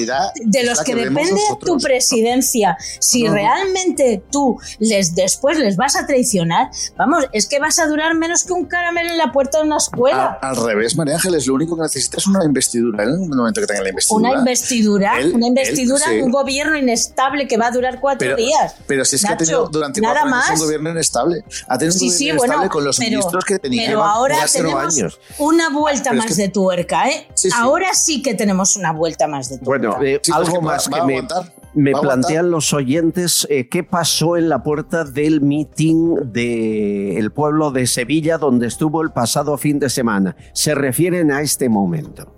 [SPEAKER 8] de los que, depende tu presidencia, si
[SPEAKER 7] No.
[SPEAKER 8] realmente tú les después les vas a traicionar, vamos, es que vas a durar menos que un caramelo en la puerta de una escuela.
[SPEAKER 7] A- al revés, María Ángeles, lo único que necesita es una investidura. En el momento que tenga la investidura.
[SPEAKER 8] Una investidura,
[SPEAKER 7] Él-
[SPEAKER 8] una investidura,
[SPEAKER 7] él, sí.
[SPEAKER 8] un gobierno inestable que va a durar cuatro
[SPEAKER 7] pero,
[SPEAKER 8] días.
[SPEAKER 7] pero si es que ha tenido durante
[SPEAKER 8] nada
[SPEAKER 7] cuatro años
[SPEAKER 8] más.
[SPEAKER 7] un gobierno inestable. Ha tenido un
[SPEAKER 8] Sí,
[SPEAKER 7] gobierno
[SPEAKER 8] sí,
[SPEAKER 7] inestable
[SPEAKER 8] bueno,
[SPEAKER 7] con los
[SPEAKER 8] pero,
[SPEAKER 7] ministros que tenía.
[SPEAKER 8] pero ahora tenemos
[SPEAKER 1] años.
[SPEAKER 8] una vuelta
[SPEAKER 7] Pero es
[SPEAKER 8] más
[SPEAKER 7] que-
[SPEAKER 8] de tuerca, ¿eh?
[SPEAKER 7] Sí, sí.
[SPEAKER 8] Ahora sí que tenemos una vuelta más de tuerca.
[SPEAKER 1] Bueno, eh,
[SPEAKER 7] Sí,
[SPEAKER 1] algo
[SPEAKER 7] que va-
[SPEAKER 1] más
[SPEAKER 7] va
[SPEAKER 1] que
[SPEAKER 7] a
[SPEAKER 1] me,
[SPEAKER 7] aguantar,
[SPEAKER 1] me plantean los oyentes. eh, ¿Qué pasó en la puerta del meeting del pueblo de Sevilla donde estuvo el pasado fin de semana? Se refieren a este momento.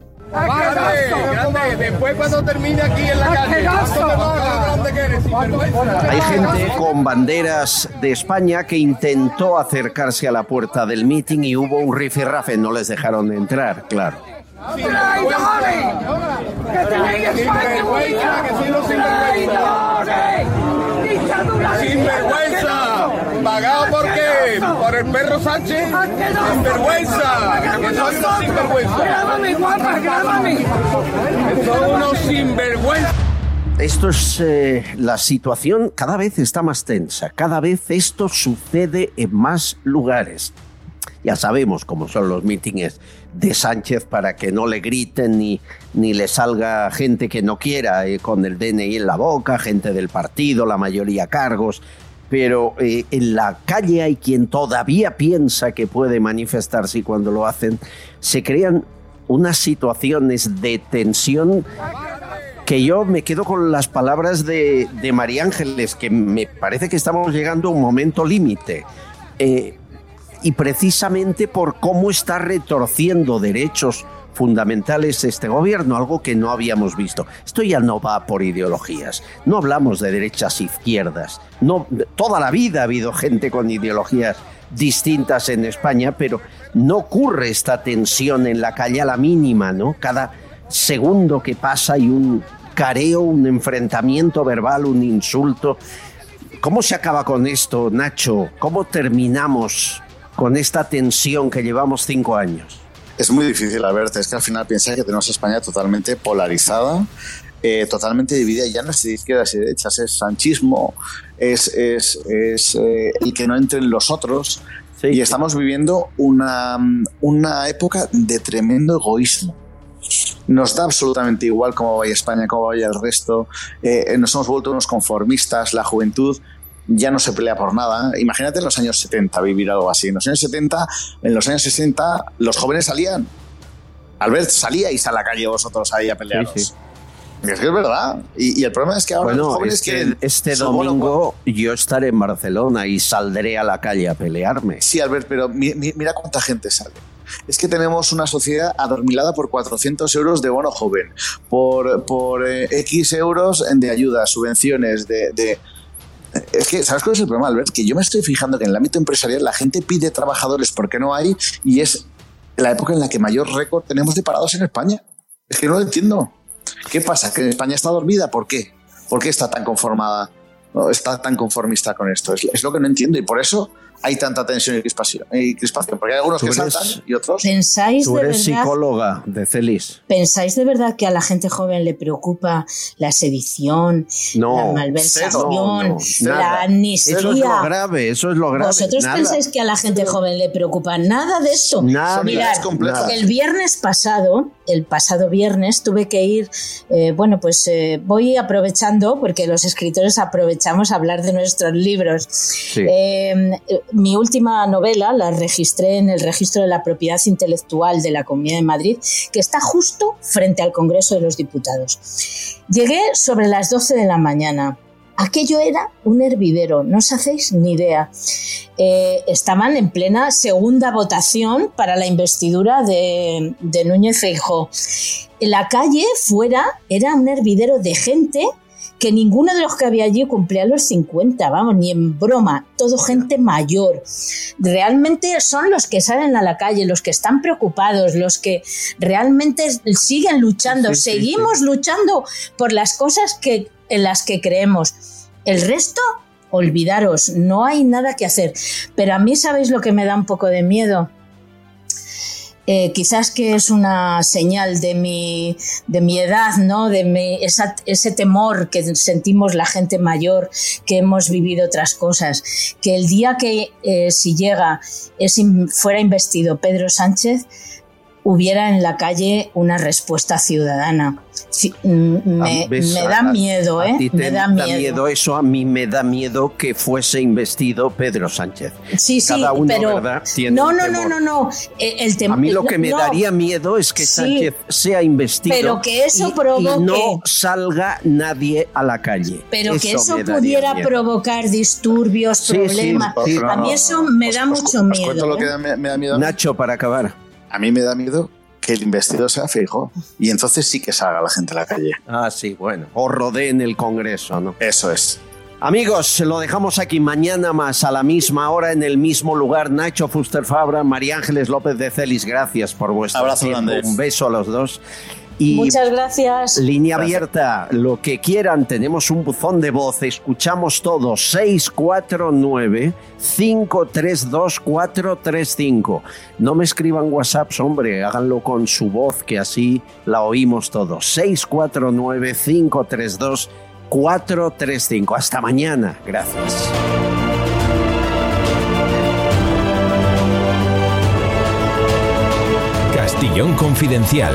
[SPEAKER 12] Después cuando termine aquí en la calle. grande.
[SPEAKER 1] Hay gente con banderas de España que intentó acercarse a la puerta del meeting y hubo un rifirrafe, no les dejaron entrar, claro.
[SPEAKER 12] Que soy los sinvergüenza. Sinvergüenza. ¿Pagado por qué? ¿Por el perro Sánchez? Sinvergüenza. Que soy unos sinvergüenza. Grábame, guapa, grábame. Que son unos sinvergüenza.
[SPEAKER 1] Esto es eh, la situación cada vez está más tensa, cada vez esto sucede en más lugares. Ya sabemos cómo son los mítines de Sánchez para que no le griten ni, ni le salga gente que no quiera eh, con el DNI en la boca, gente del partido, la mayoría cargos. Pero eh, en la calle hay quien todavía piensa que puede manifestarse y cuando lo hacen se crean unas situaciones de tensión que yo me quedo con las palabras de, de María Ángeles, que me parece que estamos llegando a un momento límite. Eh, y precisamente por cómo está retorciendo derechos fundamentales este gobierno, algo que no habíamos visto. Esto ya no va por ideologías. No hablamos de derechas izquierdas. No, toda la vida ha habido gente con ideologías distintas en España, pero no ocurre esta tensión en la calle a la mínima, ¿no? Cada segundo que pasa hay un careo, un enfrentamiento verbal, un insulto. ¿Cómo se acaba con esto, Nacho? ¿Cómo terminamos con esta tensión que llevamos cinco años?
[SPEAKER 7] Es muy difícil, Albert. Es que al final piensa que tenemos España totalmente polarizada, eh, totalmente dividida. Ya no es de izquierdas y derechas, es sanchismo, es, es, es eh, el que no entren los otros. Y estamos viviendo una, una época de tremendo egoísmo. Nos da absolutamente igual cómo vaya España, cómo vaya el resto. Eh, nos hemos vuelto unos conformistas, la juventud ya no se pelea por nada. Imagínate en los años 70 vivir algo así. En los años 70, en los años 60, los jóvenes salían. Albert, salíais a la calle vosotros ahí a pelearos.
[SPEAKER 1] Sí, sí.
[SPEAKER 7] Es que es verdad. Y, y el problema es que ahora los jóvenes quieren
[SPEAKER 1] este
[SPEAKER 7] bono-
[SPEAKER 1] domingo yo estaré en Barcelona y saldré a la calle a pelearme.
[SPEAKER 7] Sí, Albert, pero mi- mi- mira cuánta gente sale. Es que tenemos una sociedad adormilada por 400 euros de bono joven, por, por eh, X euros de ayudas, subvenciones, de, de- Es que, ¿sabes cuál es el problema, Albert? Que yo me estoy fijando que en el ámbito empresarial la gente pide trabajadores porque no hay y es la época en la que mayor récord tenemos de parados en España. Es que no lo entiendo. ¿Qué pasa? ¿Que España está dormida? ¿Por qué? ¿Por qué está tan conformada? Está tan conformista con esto. Es, es lo que no entiendo y por eso hay tanta tensión y crispación. Y crispación porque hay algunos que
[SPEAKER 1] eres-
[SPEAKER 7] saltan y otros.
[SPEAKER 8] ¿Pensáis
[SPEAKER 1] Tú
[SPEAKER 8] de
[SPEAKER 1] eres
[SPEAKER 8] verdad?
[SPEAKER 1] psicóloga de Celis.
[SPEAKER 8] ¿Pensáis de verdad que a la gente joven le preocupa la sedición,
[SPEAKER 1] No,
[SPEAKER 8] la malversación,
[SPEAKER 1] no, no,
[SPEAKER 8] la amnistía?
[SPEAKER 1] Eso es lo grave, eso es lo grave.
[SPEAKER 8] ¿Vosotros
[SPEAKER 1] nada.
[SPEAKER 8] pensáis que a la gente joven le preocupa nada de esto?
[SPEAKER 1] Nada,
[SPEAKER 8] Mirad,
[SPEAKER 1] es compleja.
[SPEAKER 8] el viernes pasado, el pasado viernes, tuve que ir, eh, bueno, pues eh, voy aprovechando, porque los escritores aprovechamos a hablar de nuestros libros. Eh, mi última novela la registré en el registro de la propiedad intelectual de la Comunidad de Madrid, que está justo frente al Congreso de los Diputados. Llegué sobre las 12 de la mañana. Aquello era un hervidero, no os hacéis ni idea. Eh, estaban en plena segunda votación para la investidura de, Núñez Feijóo. La calle fuera era un hervidero de gente que ninguno de los que había allí cumplía los 50, vamos, ni en broma, todo gente mayor. Realmente son los que salen a la calle, los que están preocupados, los que realmente siguen luchando,
[SPEAKER 1] Sí, sí,
[SPEAKER 8] seguimos luchando por las cosas que, en las que creemos. El resto, olvidaros, no hay nada que hacer. Pero a mí, ¿sabéis lo que me da un poco de miedo? Eh, quizás que es una señal de mi, de mi edad, ¿no? De mi- esa- ese temor que sentimos la gente mayor, que hemos vivido otras cosas, que el día que eh, si llega, es fuera investido Pedro Sánchez, hubiera en la calle una respuesta ciudadana. Sí, me,
[SPEAKER 1] ¿Ves?
[SPEAKER 8] me da
[SPEAKER 1] A-
[SPEAKER 8] miedo,
[SPEAKER 1] a
[SPEAKER 8] ¿eh?
[SPEAKER 1] ti te
[SPEAKER 8] Me da miedo.
[SPEAKER 1] eso, a mí me da miedo que fuese investido Pedro Sánchez.
[SPEAKER 8] Sí, sí,
[SPEAKER 1] Cada uno,
[SPEAKER 8] pero
[SPEAKER 1] ¿verdad? tiene
[SPEAKER 8] no, no, no, no, no. Eh, El
[SPEAKER 1] A mí lo que me
[SPEAKER 8] no,
[SPEAKER 1] daría miedo es que
[SPEAKER 8] Sí.
[SPEAKER 1] Sánchez sea investido
[SPEAKER 8] Pero que eso
[SPEAKER 1] y-
[SPEAKER 8] provoque-
[SPEAKER 1] y no salga nadie a la calle.
[SPEAKER 8] Pero que eso pudiera
[SPEAKER 1] miedo.
[SPEAKER 8] provocar disturbios,
[SPEAKER 1] Sí,
[SPEAKER 8] problemas.
[SPEAKER 1] sí,
[SPEAKER 8] a mí eso me da mucho
[SPEAKER 7] Os
[SPEAKER 8] miedo.
[SPEAKER 7] lo
[SPEAKER 8] ¿eh?
[SPEAKER 7] que da- me, me da miedo.
[SPEAKER 1] Nacho, para acabar.
[SPEAKER 7] A mí me da miedo que el investido sea fijo y entonces sí que salga la gente a la calle.
[SPEAKER 1] Ah, sí, bueno. O rodee en el Congreso, ¿no?
[SPEAKER 7] Eso es.
[SPEAKER 1] Amigos, lo dejamos aquí mañana más a la misma hora en el mismo lugar. Nacho Fuster Fabra, María Ángeles López de Celis, gracias por vuestro
[SPEAKER 7] Abrazo
[SPEAKER 1] tiempo. Un beso a los dos. Y
[SPEAKER 8] Muchas gracias.
[SPEAKER 1] Línea abierta, lo que quieran, tenemos un buzón de voz, escuchamos todos, 649-532-435. No me escriban WhatsApps, hombre, háganlo con su voz, que así la oímos todos. 649-532-435. Hasta mañana, gracias.
[SPEAKER 4] Castillón Confidencial